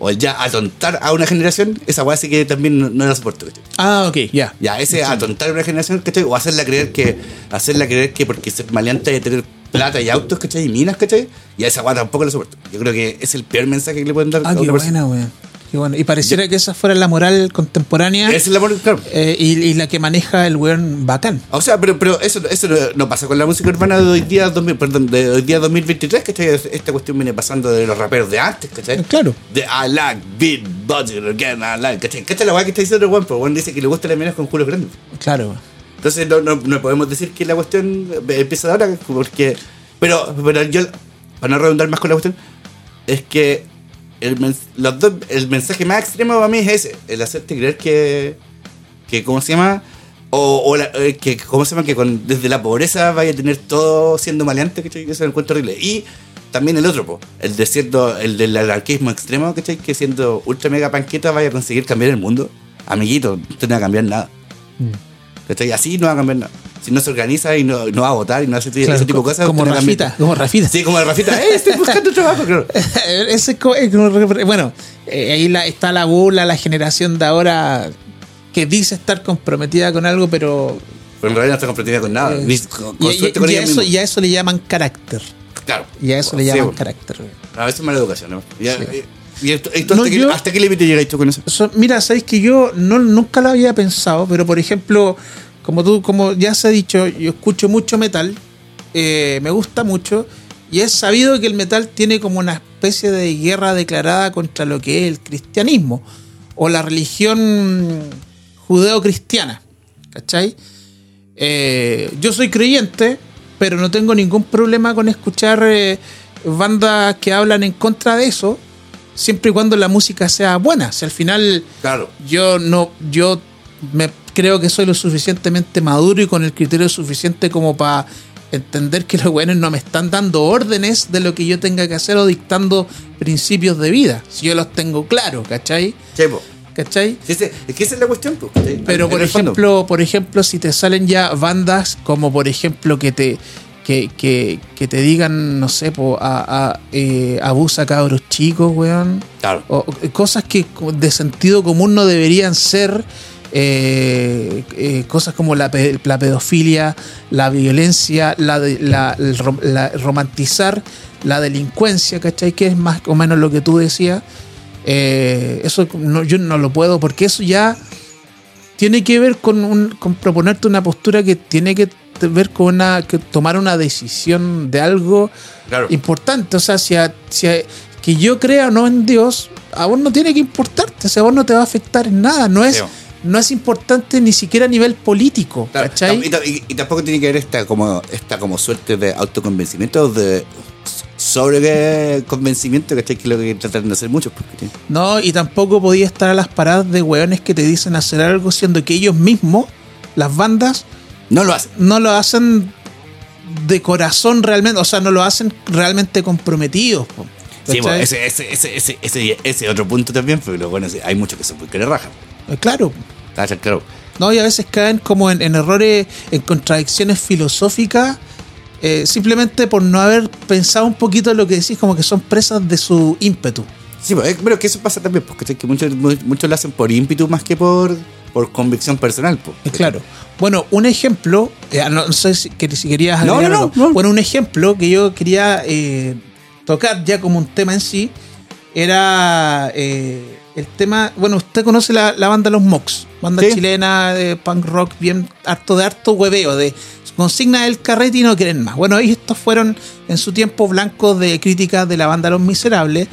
O ya atontar a una generación, esa guay sí que también no, no la soporto, ¿cachai? Ah, ok, ya. Ya, ese atontar a una generación, ¿cachai? O hacerla creer que, hacerla creer que porque ser maleante de tener plata y autos, ¿cachai? Y minas, ¿cachai? Y a esa guay tampoco la soporto. Yo creo que es el peor mensaje que le pueden dar Ah, a qué una persona. buena, Qué bueno. Y pareciera que esa fuera la moral contemporánea Esa es la moral, claro. eh, y, y la que maneja el weón bacán. O sea, pero, pero eso, eso no, no pasa con la música urbana de hoy día, 2000, perdón, de hoy día 2023, ¿cachai? Esta cuestión viene pasando de los raperos de antes, ¿cachai? Claro. De I like beat budget again, I like, ¿cachai? ¿Cachai la weá que está diciendo el weón? Pues weón dice que le gusta la minas con culos grandes. Claro. Entonces no, no, no podemos decir que la cuestión empieza de ahora, porque. Pero, pero yo, para no redundar más con la cuestión, es que el, mens- los dos, el mensaje más extremo para mí es ese: el hacerte creer que. que ¿Cómo se llama? O, o la- eh, que, ¿cómo se llama? Que con, desde la pobreza vaya a tener todo siendo maleante, ¿cachai? Que eso lo encuentro horrible. Y también el otro, po, el de cierto, el del anarquismo extremo, ¿cachai? Que siendo ultra mega panqueta vaya a conseguir cambiar el mundo. Amiguito, usted no va a cambiar nada. ¿Cachai? Así no va a cambiar nada. Si no se organiza y no, no va a votar y no hace ese tipo de cosas. como Rafita, como Rafita. Sí, como Rafita. ¡Eh, estoy buscando trabajo! Claro. Ese es es como- bueno, eh, ahí la- está la burla, la generación de ahora que dice estar comprometida con algo, pero Pero en realidad no está comprometida con nada. eh, Ni con, y, con y- suerte con y a ella eso, misma. y a eso le llaman carácter. Claro. Y a eso le llaman carácter. A veces mala educación, ¿no? Y, Sí. y, y esto- esto No, hasta, yo- qué, ¿Hasta qué límite llegáis tú con eso? So- mira, sabéis que yo no, nunca lo había pensado, pero por ejemplo, como tú, como ya se ha dicho, yo escucho mucho metal, eh, me gusta mucho, y es sabido que el metal tiene como una especie de guerra declarada contra lo que es el cristianismo, o la religión judeo-cristiana, ¿cachai? Eh, yo soy creyente, pero no tengo ningún problema con escuchar eh, bandas que hablan en contra de eso, siempre y cuando la música sea buena. Si al final Claro. yo no, yo me creo que soy lo suficientemente maduro y con el criterio suficiente como para entender que los buenos no me están dando órdenes de lo que yo tenga que hacer o dictando principios de vida. Si yo los tengo claros, ¿cachai? Sí, po. ¿Cachai? Sí, sí, Es que esa es la cuestión. Pero por ejemplo, por ejemplo, si te salen ya bandas como por ejemplo que te que, que, que te digan, no sé, po, a, a, eh, abusa cabros chicos, weón. Claro. O, cosas que de sentido común no deberían ser. Eh, eh, cosas como la, pe- la pedofilia, la violencia, la, la- la- romantizar la delincuencia, ¿cachai? Que es más o menos lo que tú decías. Eh, eso no- yo no lo puedo, porque eso ya tiene que ver con, un- con proponerte una postura que tiene que ver con una que tomar una decisión de algo Claro. importante. O sea, si, a- si a- que yo crea o no en Dios, a vos no tiene que importarte, o sea, a vos no te va a afectar en nada. No es. No es importante ni siquiera a nivel político, ¿cachai? Y, ta- y- y tampoco tiene que haber esta como, esta como suerte de autoconvencimiento, de sobre convencimiento, ¿cachai? Que es lo que tratan de hacer muchos. ¿cachai? No, y tampoco podía estar a las paradas de hueones que te dicen hacer algo, siendo que ellos mismos, las bandas, No lo hacen. no lo hacen de corazón realmente, o sea, no lo hacen realmente comprometidos. Sí, bueno, ese, ese, ese, ese, ese, ese otro punto también, pero bueno, hay muchos que son muy que le rajan. Eh, Claro, ¿cachai? Claro. ¿no? Y a veces caen como en, en errores, en contradicciones filosóficas, eh, simplemente por no haber pensado un poquito en lo que decís, como que son presas de su ímpetu. Sí, pues, eh, pero que eso pasa también, porque que muchos, mu- muchos lo hacen por ímpetu más que por, por convicción personal. Pues. Claro. Bueno, un ejemplo, eh, no sé si, si querías No, no, no. Bueno, un ejemplo que yo quería eh, tocar ya como un tema en sí era eh, el tema. Bueno, usted conoce la, la banda Los Mox, banda Sí. chilena de punk rock, bien harto de harto hueveo, de consigna el carrete y no quieren más. Bueno, estos fueron en su tiempo blancos de críticas de la banda Los Miserables.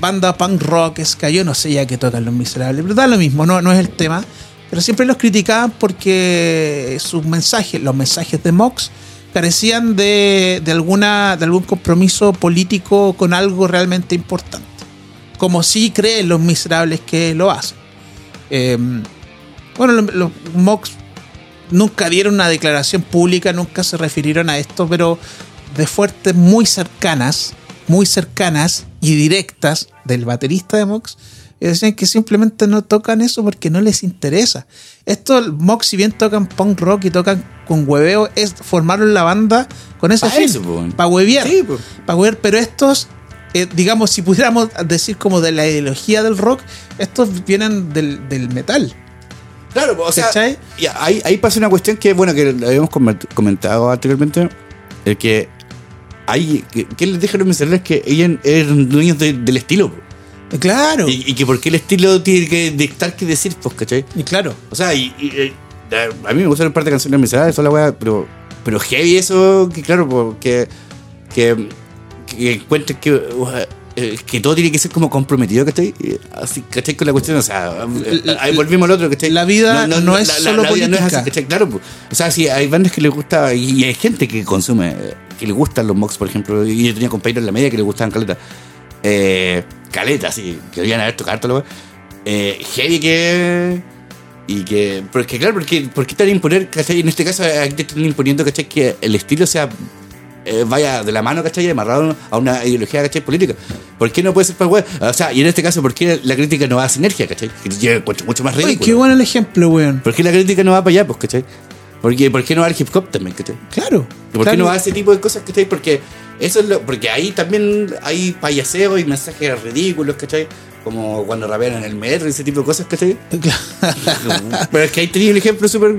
Banda punk rock, es que yo no sé ya que tocan Los Miserables, pero da lo mismo, no, no es el tema. Pero siempre los criticaban porque sus mensajes, los mensajes de Mox, carecían de, de alguna, de algún compromiso político con algo realmente importante. Como si creen los miserables que lo hacen. Eh, bueno, los, los Mox nunca dieron una declaración pública, nunca se refirieron a esto, pero de fuertes muy cercanas, muy cercanas y directas del baterista de Mox, y decían que simplemente no tocan eso porque no les interesa. Esto, Mox, si bien tocan punk rock y tocan con hueveo, es formaron la banda con ese Pa' fin, para huevear. Sí, po. Pa' huevear, pero estos, eh, digamos, si pudiéramos decir como de la ideología del rock, estos vienen del, del metal. Claro, o sea, ¿Cachai? y ahí, ahí pasa una cuestión que, bueno, que habíamos coment- comentado anteriormente, el que hay, que, que les deja a los miserables que ellos eran dueños de- del estilo. Eh, Claro, y, y que por qué el estilo tiene que dictar qué decir, pues, ¿cachai? y claro. O sea, y, y, eh, a mí me gustan un par de canciones miserables, toda la weá, pero, pero heavy eso, que claro, porque que, que encuentres que, uh, eh, que todo tiene que ser como comprometido, ¿cachai? Así, ¿cachai? Con la cuestión, o sea, ahí volvimos al otro, ¿cachai? la vida no es solo vida no es política. así, ¿cachai? Claro, pues. o sea, sí, hay bandas que les gusta, y hay gente que consume, eh, que le gustan los mocks, por ejemplo, y yo tenía compañeros en la media que le gustaban caleta. Eh, caleta, sí, que debían haber tocado eh, heavy que. Y que. Porque, claro, porque, ¿por qué te van a imponer, ¿cachai? En este caso, aquí te están imponiendo, ¿cachai? Que el estilo sea. Eh, vaya de la mano, ¿cachai? Amarrado a una ideología, ¿cachai? Política. ¿Por qué no puede ser para web? O sea, y en este caso, ¿por qué la crítica no va a sinergia, ¿cachai? Que yo encuentro mucho más Oye, ridículo. qué bueno el ejemplo, weón. ¿Por qué la crítica no va para allá, pues, cachai? Porque, ¿Por qué no va al hip hop también, cachai? Claro. ¿Por qué claro. no va a ese tipo de cosas, cachai? Porque eso es lo, porque ahí también hay payaseo y mensajes ridículos, cachai? Como cuando rapean en el metro y ese tipo de cosas, cachai? Pero es que ahí tenía el ejemplo súper.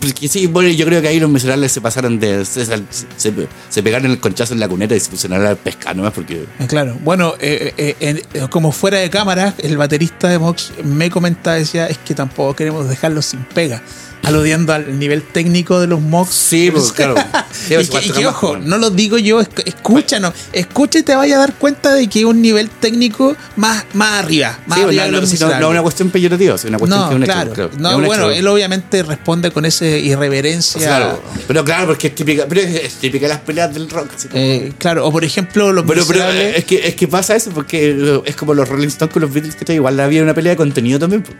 Porque sí, bueno, yo creo que ahí los miserables se pasaron de. Se, se, se pegaron el conchazo en la cuneta y se pusieron a pescar nomás porque. Eh, Claro, bueno, eh, eh, eh, como fuera de cámara, el baterista de Mox me comentaba, decía, es que tampoco queremos dejarlos sin pega. Aludiendo al nivel técnico de los mocks. Sí, pues claro. Sí, y pues, que, y ojo, pues. no lo digo yo, esc- escúchanos, escucha y te vayas a dar cuenta de que es un nivel técnico más, más arriba. Más Sí, arriba no, de no, Los si no- no es una cuestión peyorativa, es una cuestión No, que es un claro. hecho. No, Es bueno, hecho. él obviamente responde con esa irreverencia. Claro, pero claro, porque es típica, pero es, típica de las peleas del rock. así como- Eh, claro, o por ejemplo, los pero, eh, es, que, es que pasa eso, porque eh, es como los Rolling Stones con los Beatles, que igual había una pelea de contenido también. pues.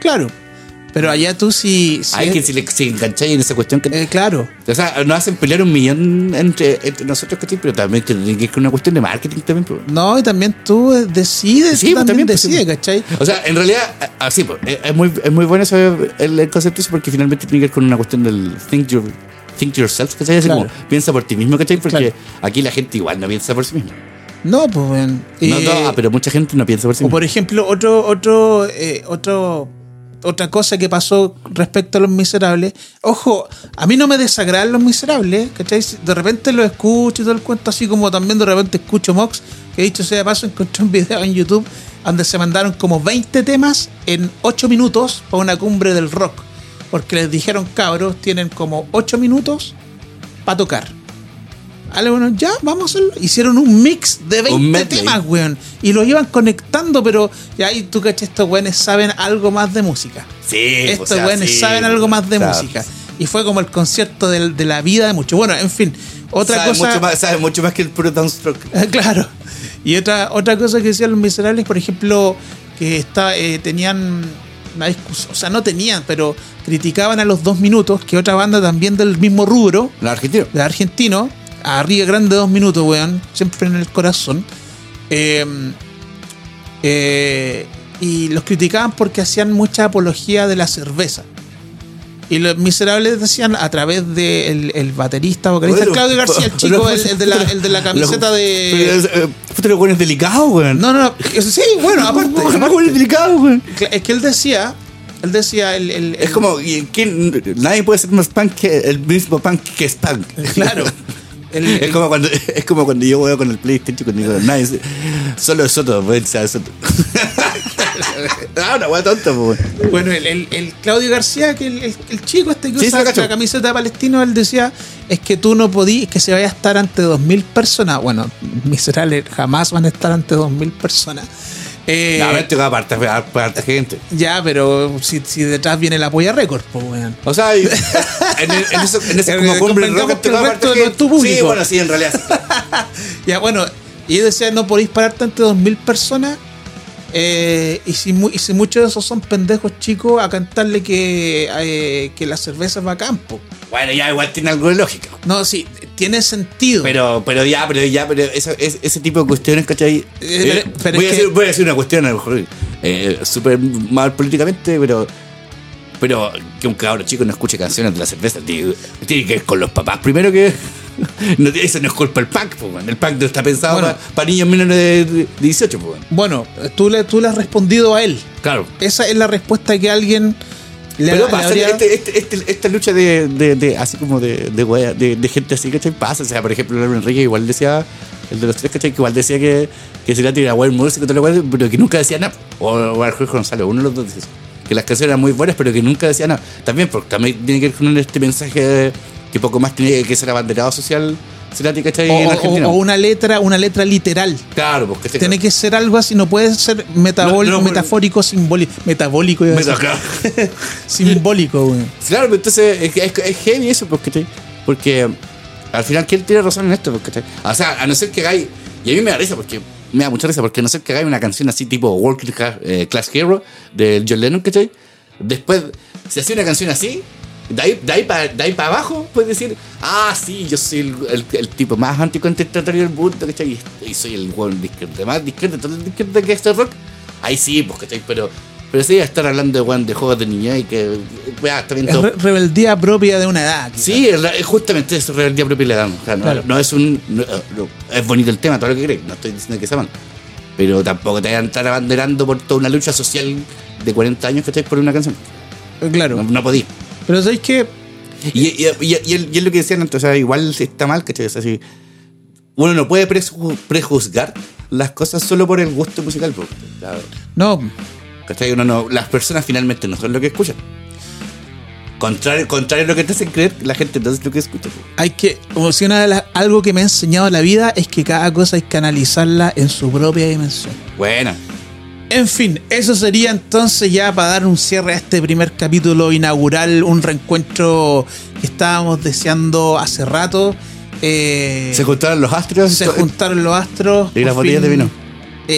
Claro. Pero allá tú sí. sí Hay que si le si engancháis en esa cuestión que. eh, claro. o sea, nos hacen pelear un millón entre, entre nosotros, ¿cachai? Pero también tiene que es una cuestión de marketing también. pues. No, y también tú decides, Sí, tú pues, también pues, decides, sí. ¿cachai? O sea, en realidad, a- así, pues, es es muy, es muy bueno ese, el, concepto ese porque finalmente tiene que ver con una cuestión del think, your, think yourself, ¿cachai? Así Claro. como, piensa por ti mismo, ¿cachai? Porque Claro. aquí la gente igual no piensa por sí misma. No, pues. No, eh, no, pero mucha gente no piensa por sí O misma. por ejemplo, otro, otro, eh, otro, otra cosa que pasó respecto a los miserables. Ojo, a mí no me desagradan los miserables, ¿cachai? De repente lo escucho y todo el cuento, así como también de repente escucho Mox, que dicho sea de paso, encontré un video en YouTube donde se mandaron como 20 temas en 8 minutos para una cumbre del rock. Porque les dijeron, cabros, tienen como 8 minutos para tocar. Vale, bueno, ya, vamos a hacerlo. Hicieron un mix de 20 medley. temas, weón. Y los iban conectando, pero ya ahí tú caché, estos weones saben algo más de música. Sí, estos o sea, weones sí, saben algo más de música. Y fue como el concierto del- de, la vida de muchos. Bueno, en fin, otra sabe cosa. Mucho más, sabe mucho más que el puro downstroke. claro. Y otra, otra cosa que decían los miserables, por ejemplo, que está, eh, tenían una discusión, o sea, no tenían, pero criticaban a los dos minutos, que otra banda también del mismo rubro, El argentino. de argentino, a Río Grande dos minutos, weón, siempre en el corazón. Eh, eh, y los criticaban porque hacían mucha apología de la cerveza. Y los miserables decían a través del de el baterista, vocalista, Bueno, Claudio García, el chico, el, el de, la, el de la camiseta Pero de. eh, puta, los buenos delicados, weón. No, no, no. Sí, bueno, aparte. Los buenos delicados, weón. es que él decía. Él decía. El, el- Es como, ¿y ¿quién? nadie puede ser más punk que el mismo punk que es punk. Claro. El- Es como cuando, es como cuando yo voy con el PlayStation y digo, nadie, solo Soto, pues, Soto. ah, una wea tonta, pues. Bueno, el, el- el Claudio García, que el, chico este que Sí, usa la camiseta de palestino, él decía, es que tú no podís, que se vaya a estar ante 2.000 personas. Bueno, miserables jamás van a estar ante 2.000 personas. Eh, para harta, para harta gente. ya, pero si, si detrás viene la polla récord, pues, weón. O sea, y- en, el- en eso, en ese como cumbre convengamos rock que el resto no es tu gente. Sí, público. bueno, sí, en realidad. sí. Ya, bueno, y yo decía, no podéis pararte ante 2.000 personas. Eh, y, si, y si muchos de esos son pendejos chicos a cantarle que, eh, que la cerveza va a campo. Bueno, ya igual tiene algo de lógica. No, sí, tiene sentido. Pero, pero ya, pero ya, pero eso, es, ese tipo de cuestiones, ¿cachai? Eh, Eh, pero- pero voy, a que- decir, voy a decir una cuestión, a lo mejor, eh, súper mal políticamente, pero. Pero que un cabro chico no escuche canciones de la cerveza tiene, tiene que ver con los papás. Primero que. No, eso no es culpa del punk, pues. El no está pensado Bueno. para niños menores de, de 18, pues. Bueno, tú le, tú le has respondido a él. Claro. Esa es la respuesta que alguien le, Pero pasa, habría- este- este- este- esta lucha de, de, de- así como de, de, wea- de, de gente así, ¿cachai? Pasa, o sea, por ejemplo, el Enrique igual decía, el de los tres, ¿cachai? Que igual decía que, que se músico y todo lo cual, pero que nunca decía nada. O, o Jorge González, uno de los dos decía eso. Que las canciones eran muy buenas, pero que nunca decía nada. También, porque también tiene que ver con este mensaje que poco más tiene que ser abanderado social, ¿cachai? o, en Argentina. o una letra, una letra literal. claro, porque este Tiene que ser algo así, no puede ser metabólico, No, no, metafórico, simbólico. Metabólico, Meta- claro. simbólico, güey. Claro, pero entonces es, es, es heavy eso, porque, porque al final, ¿quién tiene razón en esto? Porque, o sea, a no ser que hagáis, y a mí me da risa, porque me da mucha risa, porque no ser que hagáis una canción así tipo Working Class, eh, Class Hero de John Lennon, ¿cachai? Después, si hacía una canción así, de ahí, de ahí para abajo, puedes decir, ah, sí, yo soy el, el- el tipo más anticontestatario del mundo, ¿cachai? Y, y soy el buen de izquierda, más de que este rock. Ahí sí, pues, ¿cachai? Pero, pero sí, estar hablando de, weón, de juegos de niña y que, Es re- rebeldía propia de una edad. quizás. Sí, es la- es justamente eso, rebeldía propia damos. O sea, no, Claro. no es un. no- no- es bonito el tema, todo lo que crees. No estoy diciendo que sea mal. Pero tampoco te vayan a estar abanderando por toda una lucha social de 40 años que estáis por una canción. Eh, Claro. No, podí. Pero sabéis que Y, y, es lo que decían antes, o sea, igual está mal, ¿cachai? O sea, si uno no puede preju- prejuzgar las cosas solo por el gusto musical. claro, no, ¿cachai? Uno no, las personas finalmente no son lo que escuchan. Contrario, contrario a lo que te hacen creer, la gente entonces lo que escucha. Hay que, como si una de las, algo que me ha enseñado la vida es que cada cosa hay que analizarla en su propia dimensión. Buena. En fin, eso sería entonces ya para dar un cierre a este primer capítulo inaugural, un reencuentro que estábamos deseando hace rato. Eh, Se juntaron los astros. se juntaron los astros. Y las botellas de vino.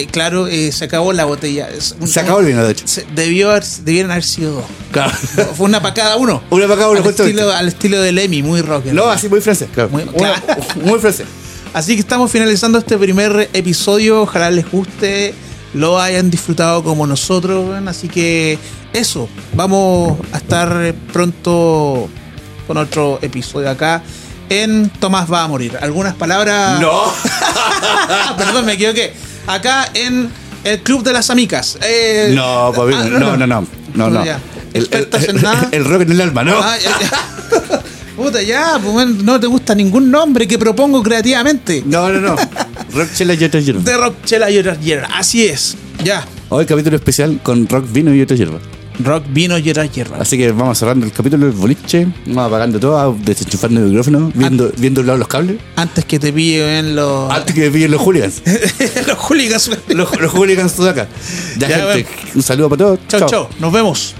Eh, claro, eh, se acabó la botella. Un- Se acabó el vino, de hecho. se- debió haber, debieron haber sido dos. Claro. Fue una para cada uno. Una para cada uno, al estilo, al estilo de Lemmy, muy rock. No, así muy francés, claro. Muy- Una- claro. muy francés. Así que estamos finalizando este primer episodio. Ojalá les guste, lo hayan disfrutado como nosotros. Así que eso, vamos a estar pronto con otro episodio acá en Tomás va a morir. ¿Algunas palabras? No. Perdón, me equivoqué. Acá en el Club de las Amicas. Eh, No, papi, ah, no, no, no. No, no. El, rock en el alma, ¿no? Ah, ya, ya. Puta, ya, pues, no te gusta ningún nombre que propongo creativamente. No, no, no. Rock chela y otras hierbas. De rock, chela y otras hierbas. Así es. Ya. Hoy capítulo especial con rock, vino y otras hierbas. Rock, vino otras hierbas. Así que vamos cerrando el capítulo del boliche, vamos apagando todo, desenchufando el micrófono, viendo, viendo un lado los cables. Antes que te pillen los. Antes que me pillen los hooligans. los hooligans. los, los hooligans de acá. Ya, Ya, gente, un saludo para todos. Chau, chau. Nos vemos.